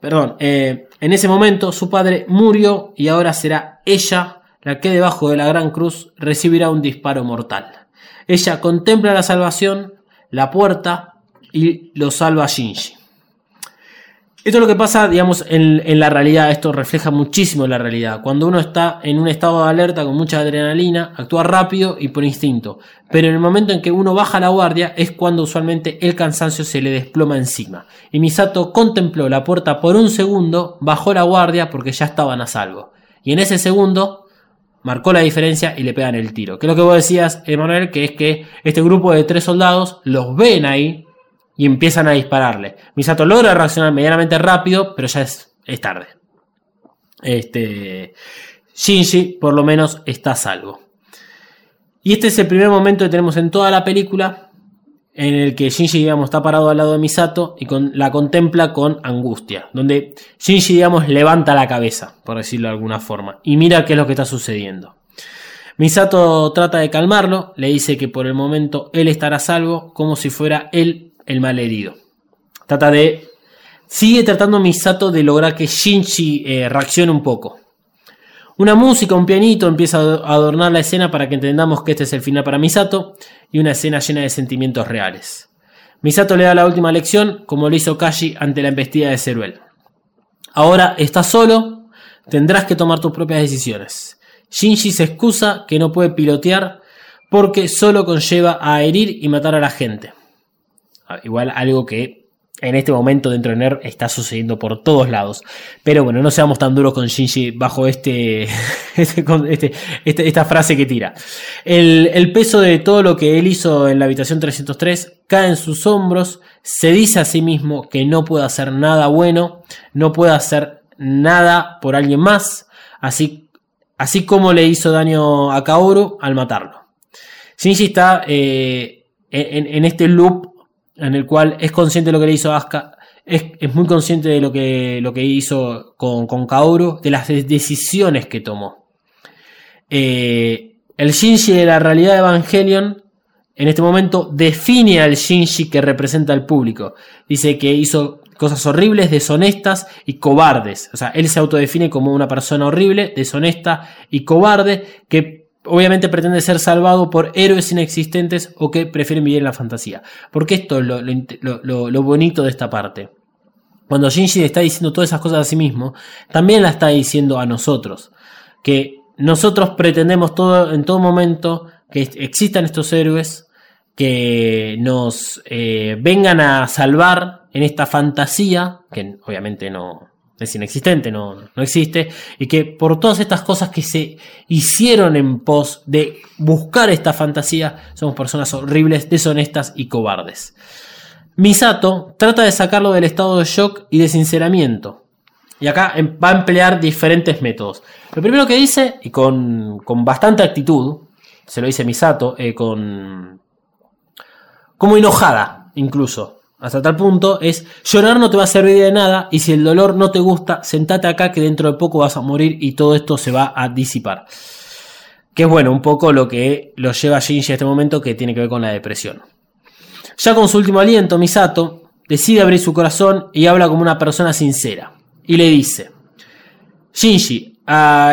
Speaker 3: perdón, eh, en ese momento su padre murió y ahora será ella la que debajo de la gran cruz recibirá un disparo mortal. Ella contempla la salvación, la puerta y lo salva a Shinji. Esto es lo que pasa, digamos, en, en, la realidad. Esto refleja muchísimo la realidad. Cuando uno está en un estado de alerta con mucha adrenalina, actúa rápido y por instinto. Pero en el momento en que uno baja la guardia es cuando usualmente el cansancio se le desploma encima. Y Misato contempló la puerta por un segundo, bajó la guardia porque ya estaban a salvo. Y en ese segundo marcó la diferencia y le pegan el tiro. Que es lo que vos decías, Emanuel, que es que este grupo de tres soldados los ven ahí y empiezan a dispararle. Misato logra reaccionar medianamente rápido, pero ya es, es tarde. Este, Shinji por lo menos está salvo. Y este es el primer momento que tenemos en toda la película en el que Shinji digamos, está parado al lado de Misato y la contempla con angustia, donde Shinji digamos, levanta la cabeza, por decirlo de alguna forma, y mira qué es lo que está sucediendo. Misato trata de calmarlo, le dice que por el momento él estará salvo, como si fuera él el malherido. Trata de. Sigue tratando Misato de lograr que Shinji eh, reaccione un poco. Una música, un pianito empieza a adornar la escena para que entendamos que este es el final para Misato y una escena llena de sentimientos reales. Misato le da la última lección, como lo hizo Kashi ante la embestida de Ceruel. Ahora estás solo, tendrás que tomar tus propias decisiones. Shinji se excusa que no puede pilotear porque solo conlleva a herir y matar a la gente. Ah, igual algo que en este momento dentro de NER está sucediendo por todos lados. Pero bueno, no seamos tan duros con Shinji bajo este, este, este, este esta frase que tira. El, peso de todo lo que él hizo en la habitación 303 cae en sus hombros. Se dice a sí mismo que no puede hacer nada bueno, no puede hacer nada por alguien más, así, así como le hizo daño a Kaoru al matarlo. Shinji está eh, en este loop en el cual es consciente de lo que le hizo Asuka, es, es muy consciente de lo que, lo que hizo con, con Kaoru, de las decisiones que tomó. Eh, el Shinji de la realidad de Evangelion en este momento define al Shinji que representa al público. Dice que hizo cosas horribles, deshonestas y cobardes. O sea, él se autodefine como una persona horrible, deshonesta y cobarde que obviamente pretende ser salvado por héroes inexistentes o que prefieren vivir en la fantasía. Porque esto es lo, bonito de esta parte. Cuando Shinji está diciendo todas esas cosas a sí mismo, también la está diciendo a nosotros. Que nosotros pretendemos todo, en todo momento que existan estos héroes que nos eh, vengan a salvar en esta fantasía, que obviamente no, es inexistente, no, no existe, y que por todas estas cosas que se hicieron en pos de buscar esta fantasía, somos personas horribles, deshonestas y cobardes. Misato trata de sacarlo del estado de shock y de sinceramiento. Y acá em, va a emplear diferentes métodos. Lo primero que dice, y con, con bastante actitud, se lo dice Misato, eh, con. como enojada, incluso hasta tal punto es llorar no te va a servir de nada y si el dolor no te gusta, sentate acá que dentro de poco vas a morir y todo esto se va a disipar. Que es bueno, un poco lo que lo lleva a Shinji a este momento que tiene que ver con la depresión. Ya con su último aliento, Misato decide abrir su corazón y habla como una persona sincera. Y le dice, Shinji,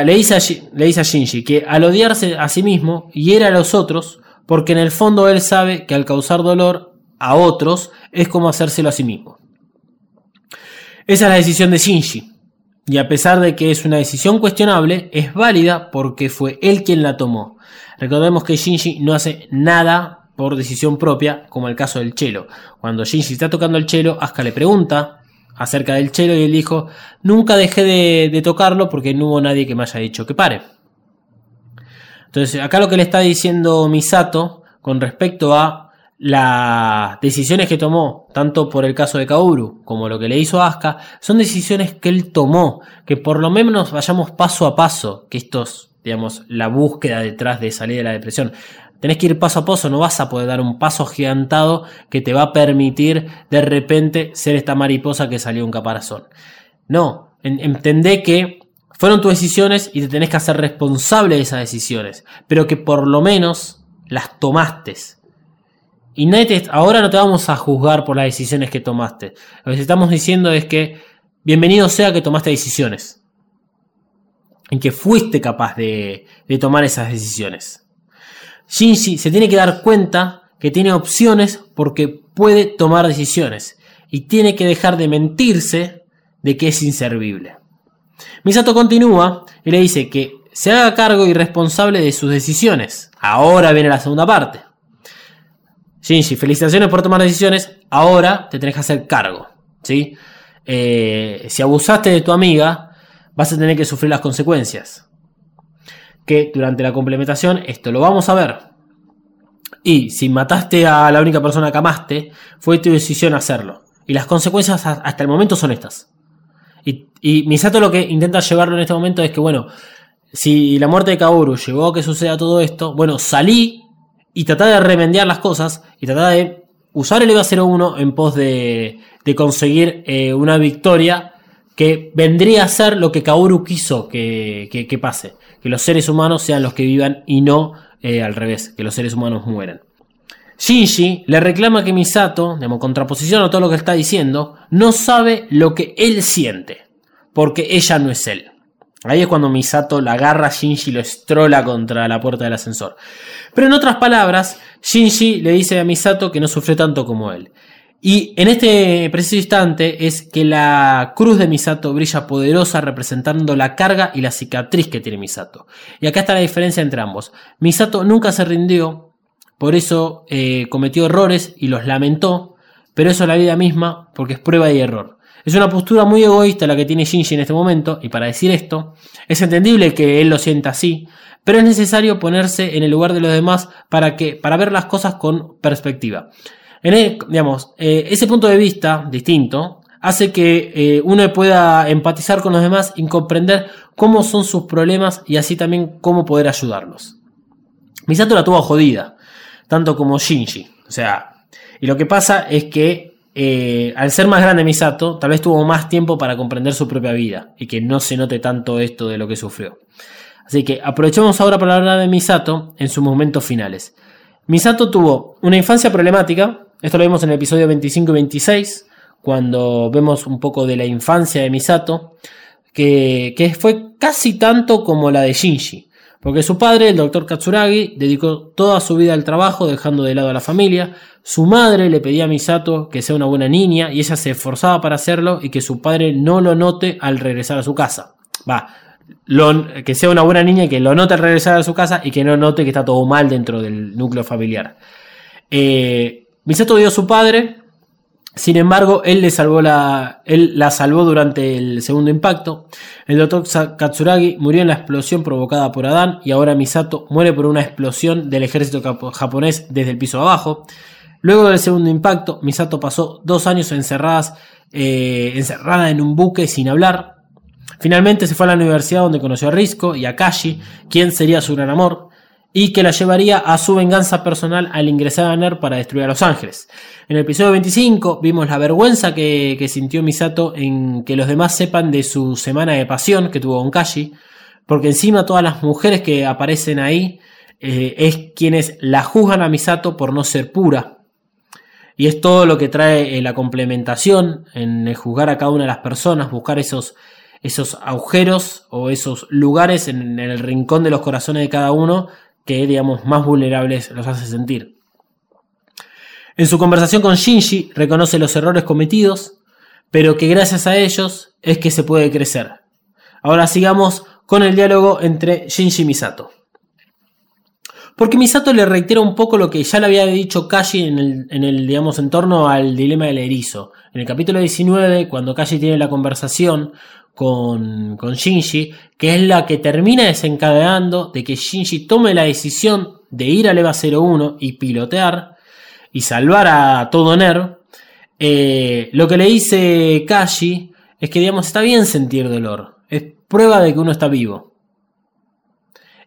Speaker 3: le, dice le dice a Shinji que al odiarse a sí mismo hiera a los otros, porque en el fondo él sabe que al causar dolor a otros es como hacérselo a sí mismo. Esa es la decisión de Shinji. Y a pesar de que es una decisión cuestionable, es válida porque fue él quien la tomó. Recordemos que Shinji no hace nada por decisión propia, como el caso del chelo. Cuando Shinji está tocando el chelo, Asuka le pregunta acerca del chelo y él dijo, nunca dejé de, de tocarlo porque no hubo nadie que me haya dicho que pare. Entonces, acá lo que le está diciendo Misato con respecto a las decisiones que tomó, tanto por el caso de Kaoru como lo que le hizo Asuka, son decisiones que él tomó, que por lo menos vayamos paso a paso, que esto es, digamos, la búsqueda detrás de salir de la depresión. Tenés que ir paso a paso, no vas a poder dar un paso gigantado que te va a permitir de repente ser esta mariposa que salió un caparazón. No, entendé que fueron tus decisiones y te tenés que hacer responsable de esas decisiones, pero que por lo menos las tomaste y ahora no te vamos a juzgar por las decisiones que tomaste. Lo que estamos diciendo es que bienvenido sea que tomaste decisiones. En que fuiste capaz de, de tomar esas decisiones. Shinji se tiene que dar cuenta que tiene opciones porque puede tomar decisiones. Y tiene que dejar de mentirse de que es inservible. Misato continúa y le dice que se haga cargo y responsable de sus decisiones. Ahora viene la segunda parte. Shinji, felicitaciones por tomar decisiones. Ahora te tenés que hacer cargo. ¿sí? Eh, si abusaste de tu amiga, vas a tener que sufrir las consecuencias. Que durante la complementación, esto lo vamos a ver. Y si mataste a la única persona que amaste, fue tu decisión hacerlo. Y las consecuencias hasta el momento son estas. Y, y Misato lo que intenta llevarlo en este momento es que, bueno, si la muerte de Kaoru llevó a que suceda todo esto, bueno, salí y tratar de remediar las cosas y tratar de usar el EVA 01 en pos de, de conseguir eh, una victoria que vendría a ser lo que Kaoru quiso que, que, pase. Que los seres humanos sean los que vivan y no eh, al revés, que los seres humanos mueran. Shinji le reclama que Misato, de contraposición a todo lo que está diciendo, no sabe lo que él siente, porque ella no es él. Ahí es cuando Misato la agarra a Shinji y lo estrola contra la puerta del ascensor. Pero en otras palabras, Shinji le dice a Misato que no sufre tanto como él. Y en este preciso instante es que la cruz de Misato brilla poderosa representando la carga y la cicatriz que tiene Misato. Y acá está la diferencia entre ambos. Misato nunca se rindió, por eso eh, cometió errores y los lamentó, pero eso es la vida misma porque es prueba y error. Es una postura muy egoísta la que tiene Shinji en este momento, y para decir esto, es entendible que él lo sienta así, pero es necesario ponerse en el lugar de los demás para, que, para ver las cosas con perspectiva. En eh, ese punto de vista distinto hace que eh, uno pueda empatizar con los demás y comprender cómo son sus problemas y así también cómo poder ayudarlos. Misato la tuvo jodida, tanto como Shinji. O sea, y lo que pasa es que eh, al ser más grande Misato, tal vez tuvo más tiempo para comprender su propia vida y que no se note tanto esto de lo que sufrió. Así que aprovechemos ahora para hablar de Misato en sus momentos finales. Misato tuvo una infancia problemática, esto lo vimos en el episodio 25 y 26, cuando vemos un poco de la infancia de Misato, que, que fue casi tanto como la de Shinji. Porque su padre, el doctor Katsuragi, dedicó toda su vida al trabajo, dejando de lado a la familia. Su madre le pedía a Misato que sea una buena niña y ella se esforzaba para hacerlo y que su padre no lo note al regresar a su casa. Va, que sea una buena niña que lo note al regresar a su casa y que no note que está todo mal dentro del núcleo familiar. Eh, Misato vio a su padre, sin embargo, él, le salvó la, él la salvó durante el segundo impacto. El doctor Katsuragi murió en la explosión provocada por Adán y ahora Misato muere por una explosión del ejército japonés desde el piso abajo. Luego del segundo impacto, Misato pasó dos años encerradas, eh, encerrada en un buque sin hablar. Finalmente se fue a la universidad donde conoció a Risco y a Kashi, quien sería su gran amor y que la llevaría a su venganza personal al ingresar a NER para destruir a Los Ángeles. En el episodio 25 vimos la vergüenza que, sintió Misato en que los demás sepan de su semana de pasión que tuvo con Kashi, porque encima todas las mujeres que aparecen ahí eh, es quienes la juzgan a Misato por no ser pura. Y es todo lo que trae eh, la complementación en juzgar a cada una de las personas, buscar esos, esos agujeros o esos lugares en el rincón de los corazones de cada uno que, digamos, más vulnerables los hace sentir. En su conversación con Shinji reconoce los errores cometidos, pero que gracias a ellos es que se puede crecer. Ahora sigamos con el diálogo entre Shinji y Misato. Porque Misato le reitera un poco lo que ya le había dicho Kashi en el, en el, digamos, en torno al dilema del erizo. En el capítulo 19, cuando Kashi tiene la conversación con, Shinji, que es la que termina desencadenando de que Shinji tome la decisión de ir al EVA 01 y pilotear y salvar a todo Ner, eh, lo que le dice Kashi es que, digamos, está bien sentir dolor, es prueba de que uno está vivo.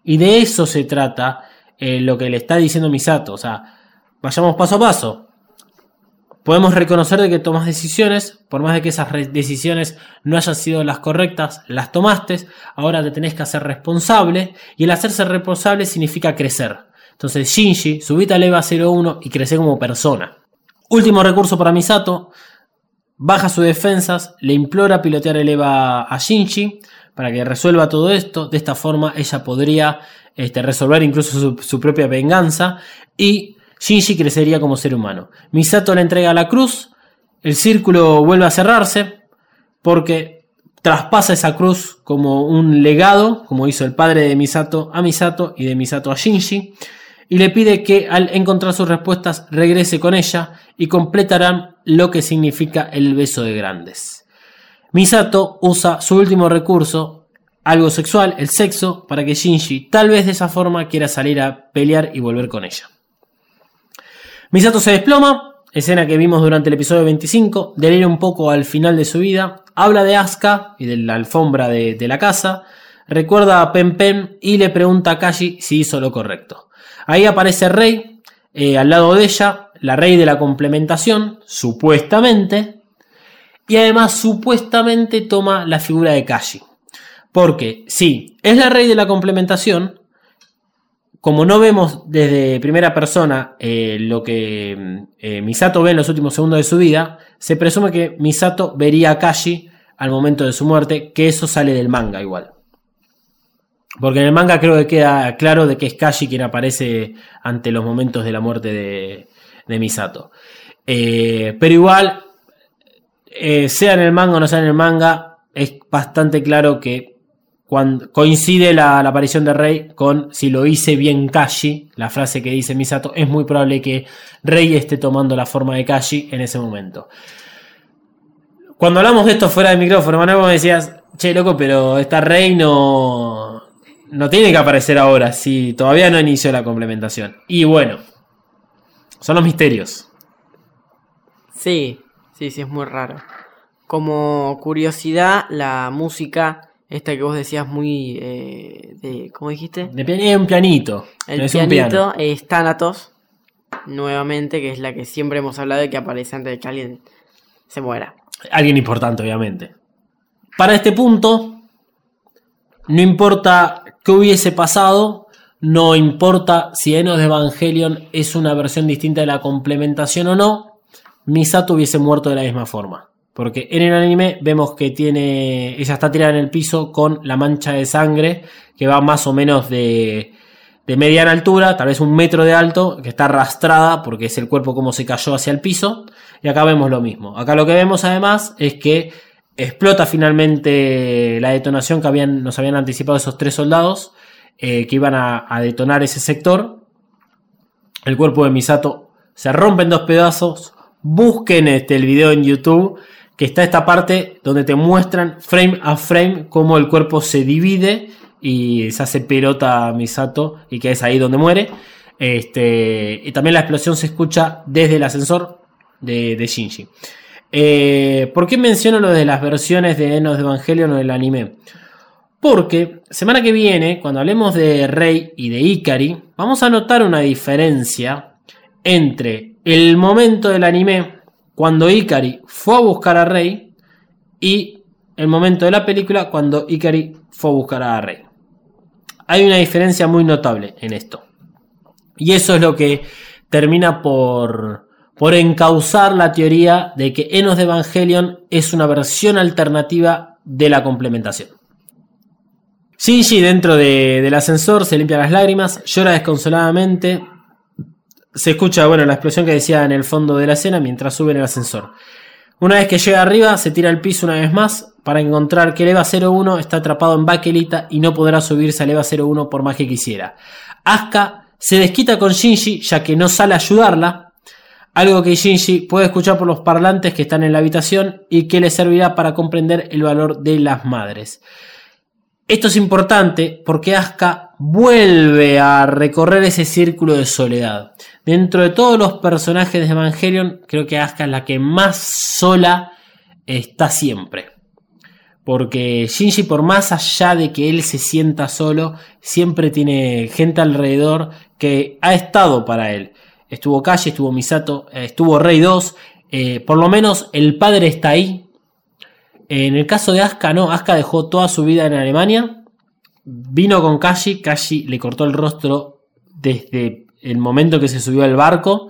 Speaker 3: Y de eso se trata eh, lo que le está diciendo Misato, o sea, vayamos paso a paso podemos reconocer de que tomas decisiones, por más de que esas decisiones no hayan sido las correctas, las tomaste, ahora te tenés que hacer responsable, y el hacerse responsable significa crecer. Entonces Shinji, subite al EVA 01 y crece como persona. Último recurso para Misato, baja sus defensas, le implora pilotear el EVA a Shinji para que resuelva todo esto. De esta forma ella podría este, resolver incluso su, su propia venganza y Shinji crecería como ser humano. Misato le entrega la cruz, el círculo vuelve a cerrarse, porque traspasa esa cruz como un legado, como hizo el padre de Misato a Misato y de Misato a Shinji, y le pide que al encontrar sus respuestas regrese con ella y completarán lo que significa el beso de grandes. Misato usa su último recurso, algo sexual, el sexo, para que Shinji tal vez de esa forma quiera salir a pelear y volver con ella. Misato se desploma, escena que vimos durante el episodio 25, delira un poco al final de su vida, habla de Asuka y de la alfombra de, la casa, recuerda a Pen Pen y le pregunta a Kashi si hizo lo correcto. Ahí aparece Rey, eh, al lado de ella, la Rey de la complementación, supuestamente, y además supuestamente toma la figura de Kashi. Porque sí, es la Rey de la complementación, como no vemos desde primera persona eh, lo que eh, Misato ve en los últimos segundos de su vida, se presume que Misato vería a Kashi al momento de su muerte, que eso sale del manga igual. Porque en el manga creo que queda claro de que es Kashi quien aparece ante los momentos de la muerte de, Misato. Eh, pero igual, sea en el manga o no sea en el manga, es bastante claro que cuando coincide la, aparición de Rey con si lo hice bien Kashi, la frase que dice Misato, es muy probable que Rey esté tomando la forma de Kashi en ese momento. Cuando hablamos de esto fuera del micrófono, Manuel, me decías, che, loco, pero esta Rey no, no tiene que aparecer ahora, si todavía no inició la complementación. Y bueno, son los misterios.
Speaker 1: Sí, sí, sí, es muy raro. Como curiosidad, la música esta que vos decías muy eh, de, ¿cómo dijiste?
Speaker 3: De pian un pianito.
Speaker 1: El es pianito es Thanatos, nuevamente, que es la que siempre hemos hablado de que aparece antes de que alguien se muera.
Speaker 3: Alguien importante, obviamente. Para este punto, no importa qué hubiese pasado, no importa si Enos de Evangelion es una versión distinta de la complementación o no, Misato hubiese muerto de la misma forma. Porque en el anime vemos que tiene. Ella está tirada en el piso con la mancha de sangre que va más o menos de, de mediana altura, tal vez un metro de alto, que está arrastrada porque es el cuerpo como se cayó hacia el piso. Y acá vemos lo mismo. Acá lo que vemos además es que explota finalmente la detonación que habían, nos habían anticipado esos tres soldados eh, que iban a, a detonar ese sector. El cuerpo de Misato se rompe en dos pedazos. Busquen este, el video en YouTube que está esta parte donde te muestran frame a frame cómo el cuerpo se divide y se hace pelota Misato y que es ahí donde muere. Este, y también la explosión se escucha desde el ascensor de, Shinji. Eh, ¿Por qué menciono lo de las versiones de Enos Evangelion o del anime? Porque semana que viene, cuando hablemos de Rey y de Ikari, vamos a notar una diferencia entre el momento del anime cuando Ikari fue a buscar a Rey y el momento de la película cuando Ikari fue a buscar a Rey. Hay una diferencia muy notable en esto. Y eso es lo que termina por, por encauzar la teoría de que Enos de Evangelion es una versión alternativa de la complementación. Shinji dentro de, del ascensor se limpia las lágrimas, llora desconsoladamente, se escucha, bueno, la explosión que decía en el fondo de la escena mientras sube en el ascensor. Una vez que llega arriba, se tira al piso una vez más para encontrar que el EVA 01 está atrapado en Bakelita y no podrá subirse al EVA 01 por más que quisiera. Asuka se desquita con Shinji ya que no sale a ayudarla, algo que Shinji puede escuchar por los parlantes que están en la habitación y que le servirá para comprender el valor de las madres. Esto es importante porque Asuka vuelve a recorrer ese círculo de soledad. Dentro de todos los personajes de Evangelion, creo que Asuka es la que más sola está siempre. Porque Shinji, por más allá de que él se sienta solo, siempre tiene gente alrededor que ha estado para él. Estuvo Kashi, estuvo Misato, eh, estuvo Rey 2. Eh, por lo menos el padre está ahí. En el caso de Asuka, no. Asuka dejó toda su vida en Alemania. Vino con Kashi. Kashi le cortó el rostro desde el momento que se subió al barco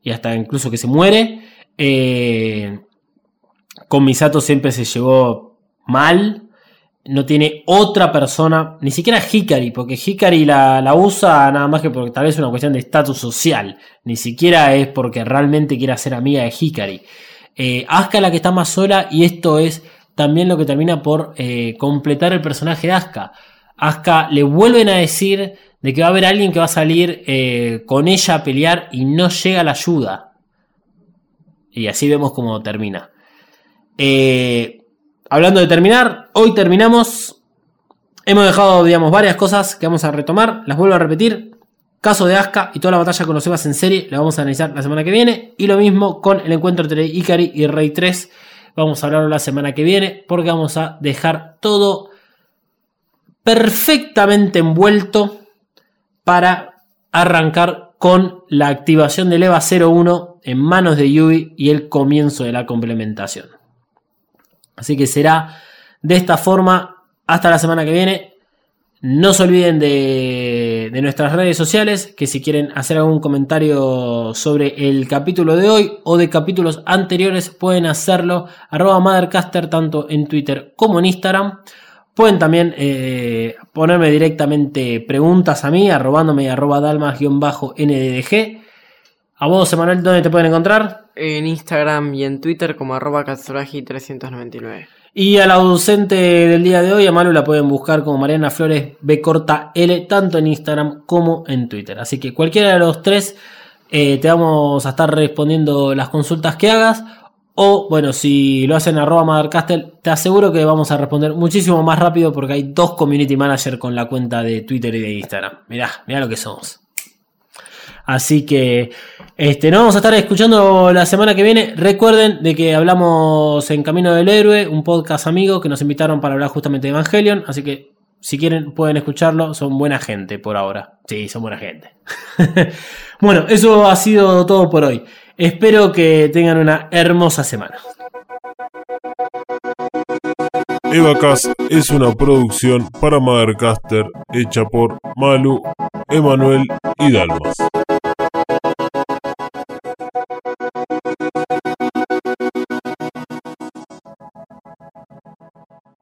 Speaker 3: y hasta incluso que se muere. Eh, con Misato siempre se llevó mal. No tiene otra persona, ni siquiera Hikari, porque Hikari la, la usa nada más que porque tal vez es una cuestión de estatus social. Ni siquiera es porque realmente quiera ser amiga de Hikari. Eh, Asuka la que está más sola y esto es también lo que termina por eh, completar el personaje de Asuka. Asuka le vuelven a decir de que va a haber alguien que va a salir eh, con ella a pelear y no llega la ayuda. Y así vemos cómo termina. Eh, hablando de terminar, hoy terminamos. Hemos dejado, digamos, varias cosas que vamos a retomar. Las vuelvo a repetir. Caso de Asuka y toda la batalla con los Evas en serie la vamos a analizar la semana que viene. Y lo mismo con el encuentro entre Ikari y Rey 3. Vamos a hablarlo la semana que viene porque vamos a dejar todo perfectamente envuelto para arrancar con la activación del EVA 01 en manos de Yui y el comienzo de la complementación. Así que será de esta forma hasta la semana que viene. No se olviden de, nuestras redes sociales, que si quieren hacer algún comentario sobre el capítulo de hoy o de capítulos anteriores, pueden hacerlo arroba Mothercaster tanto en Twitter como en Instagram. Pueden también eh, ponerme directamente preguntas a mí, arrobándome arroba dalmas-nddg. A vos, Emanuel, ¿dónde te pueden encontrar?
Speaker 1: En Instagram y en Twitter como arroba 399
Speaker 3: y a la ausente del día de hoy, a Malu la pueden buscar como Mariana Flores B corta L, tanto en Instagram como en Twitter. Así que cualquiera de los tres eh, te vamos a estar respondiendo las consultas que hagas. O bueno, si lo hacen arroba Mothercastle, te aseguro que vamos a responder muchísimo más rápido porque hay dos community managers con la cuenta de Twitter y de Instagram. Mirá, mirá lo que somos. Así que este, nos vamos a estar escuchando la semana que viene. Recuerden de que hablamos en Camino del Héroe, un podcast amigo que nos invitaron para hablar justamente de Evangelion. Así que si quieren pueden escucharlo. Son buena gente por ahora. Sí, son buena gente. bueno, eso ha sido todo por hoy. Espero que tengan una hermosa semana.
Speaker 2: Evacast es una producción para Mothercaster hecha por Malu, Emanuel y Dalmas.